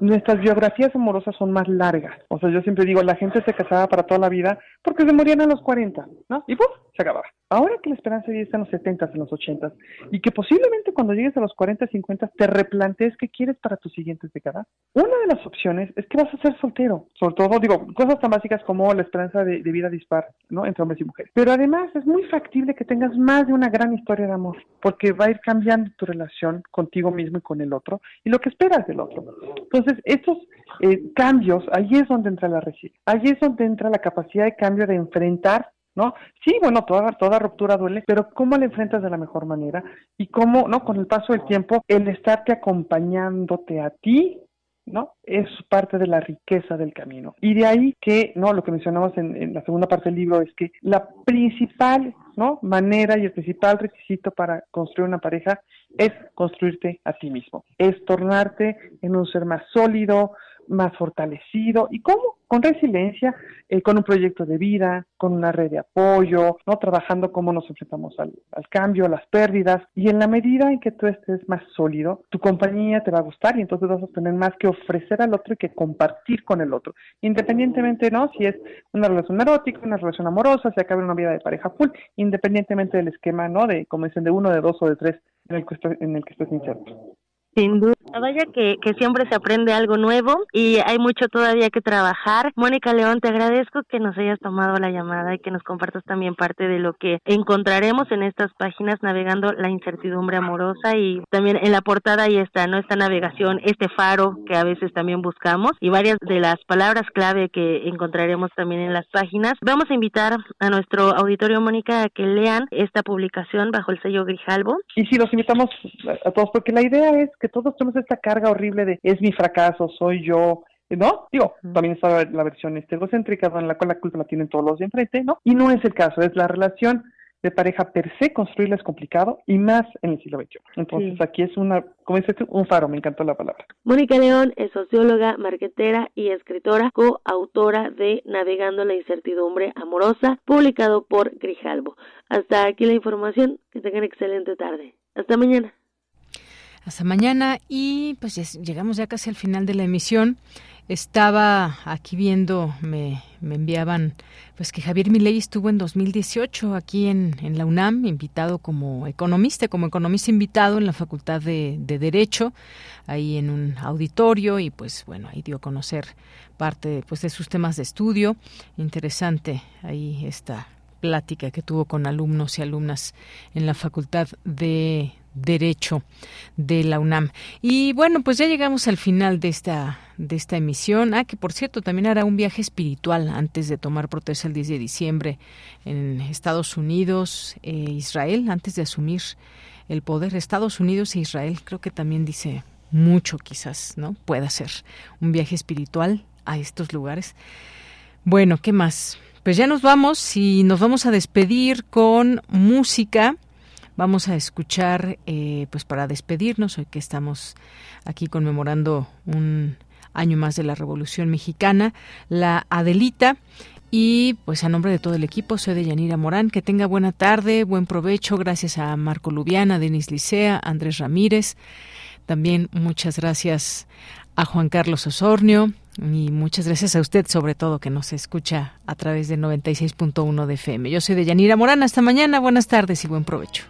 nuestras biografías amorosas son más largas. O sea, yo siempre digo, la gente se casaba para toda la vida porque se morían a los 40, ¿no? Y pues se acababa. Ahora que la esperanza de vida está en los 70, en los 80, y que posiblemente cuando llegues a los 40, 50, te replantees qué quieres para tus siguientes décadas, una de las opciones es que vas a ser soltero. Sobre todo, digo, cosas tan básicas como la esperanza de, vida dispar, ¿no? Entre hombres y mujeres. Pero además es muy factible que tengas más de una gran historia de amor, porque va a ir cambiando tu relación contigo mismo y con el otro, y lo que esperas del otro. Entonces, estos eh, cambios, ahí es donde entra la resiliencia, ahí es donde entra la capacidad de cambio de enfrentar ¿no? Sí, bueno, toda, toda ruptura duele, pero ¿cómo la enfrentas de la mejor manera? Y cómo, ¿no? Con el paso del tiempo, el estarte acompañándote a ti, ¿no? Es parte de la riqueza del camino. Y de ahí que, ¿no? Lo que mencionamos en, en, la segunda parte del libro es que la principal, ¿no? Manera y el principal requisito para construir una pareja es construirte a ti mismo, es tornarte en un ser más sólido, más fortalecido. ¿Y cómo? Con resiliencia, eh, con un proyecto de vida, con una red de apoyo, ¿no? Trabajando cómo nos enfrentamos al, al, cambio, a las pérdidas. Y en la medida en que tú estés más sólido, tu compañía te va a gustar y entonces vas a tener más que ofrecer al otro y que compartir con el otro. Independientemente, ¿no? Si es una relación erótica, una relación amorosa, si acaba una vida de pareja full, independientemente del esquema, ¿no? De, como dicen, de uno, de dos o de tres en el que, estoy, en el que estés inserto. Sin duda, vaya que, que siempre se aprende algo nuevo y hay mucho todavía que trabajar. Mónica León, te agradezco que nos hayas tomado la llamada y que nos compartas también parte de lo que encontraremos en estas páginas navegando la incertidumbre amorosa y también en la portada ahí está, ¿no? Esta navegación, este faro que a veces también buscamos y varias de las palabras clave que encontraremos también en las páginas. Vamos a invitar a nuestro auditorio, Mónica, a que lean esta publicación bajo el sello Grijalbo. Y sí, los invitamos a todos porque la idea es que todos tenemos esta carga horrible de es mi fracaso, soy yo, ¿no? Digo, también está la versión este, egocéntrica, en la cual la culpa la tienen todos los de enfrente, ¿no? Y no es el caso, es la relación de pareja per se, construirla es complicado y más en el siglo XXI. Entonces aquí es una, como dices un faro, me encantó la palabra. Mónica León es socióloga, marquetera y escritora, coautora de Navegando la incertidumbre amorosa, publicado por Grijalbo. Hasta aquí la información, que tengan excelente tarde. Hasta mañana. Hasta mañana y pues llegamos ya casi al final de la emisión. Estaba aquí viendo, me, me enviaban, pues que Javier Milei estuvo en 2018 aquí en, en, la UNAM, invitado como economista, como economista invitado en la Facultad de, de, Derecho, ahí en un auditorio y pues bueno, ahí dio a conocer parte pues, de sus temas de estudio. Interesante ahí esta plática que tuvo con alumnos y alumnas en la Facultad de Derecho de la UNAM. Y bueno, pues ya llegamos al final de esta de esta emisión. Ah, que por cierto, también hará un viaje espiritual antes de tomar protesta el 10 de diciembre en Estados Unidos e Israel, antes de asumir el poder. Estados Unidos e Israel, creo que también dice mucho quizás, ¿no? Pueda ser un viaje espiritual a estos lugares. Bueno, ¿qué más? Pues ya nos vamos y nos vamos a despedir con música. Vamos a escuchar, eh, pues para despedirnos, hoy que estamos aquí conmemorando un año más de la Revolución Mexicana, la Adelita. Y pues a nombre de todo el equipo, soy de Yanira Morán. Que tenga buena tarde, buen provecho. Gracias a Marco Lubiana, Denis Licea, Andrés Ramírez. También muchas gracias a Juan Carlos Osornio y muchas gracias a usted sobre todo que nos escucha a través de 96.1 de FM. Yo soy de Yanira Morán. Hasta mañana. Buenas tardes y buen provecho.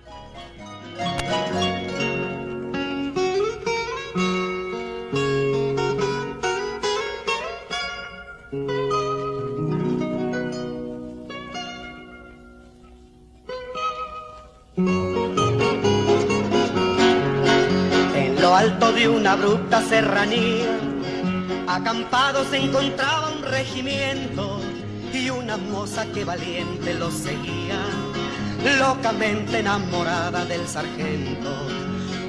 En lo alto de una abrupta serranía, acampado se encontraba un regimiento y una moza que valiente lo seguía locamente enamorada del sargento.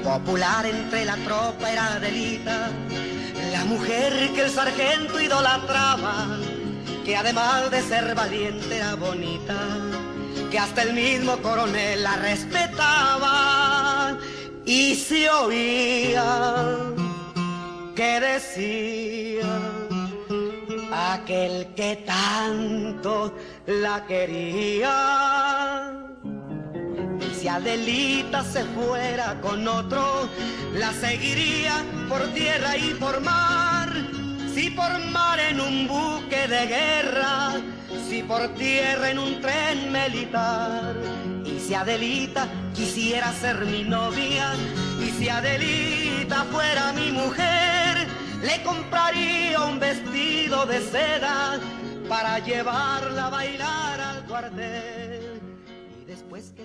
Popular entre la tropa era Adelita, la mujer que el sargento idolatraba, que además de ser valiente era bonita, que hasta el mismo coronel la respetaba y se oía que decía aquel que tanto la quería si Adelita se fuera con otro, la seguiría por tierra y por mar. Si por mar en un buque de guerra, si por tierra en un tren militar. Y si Adelita quisiera ser mi novia, y si Adelita fuera mi mujer, le compraría un vestido de seda para llevarla a bailar al cuartel. Y después que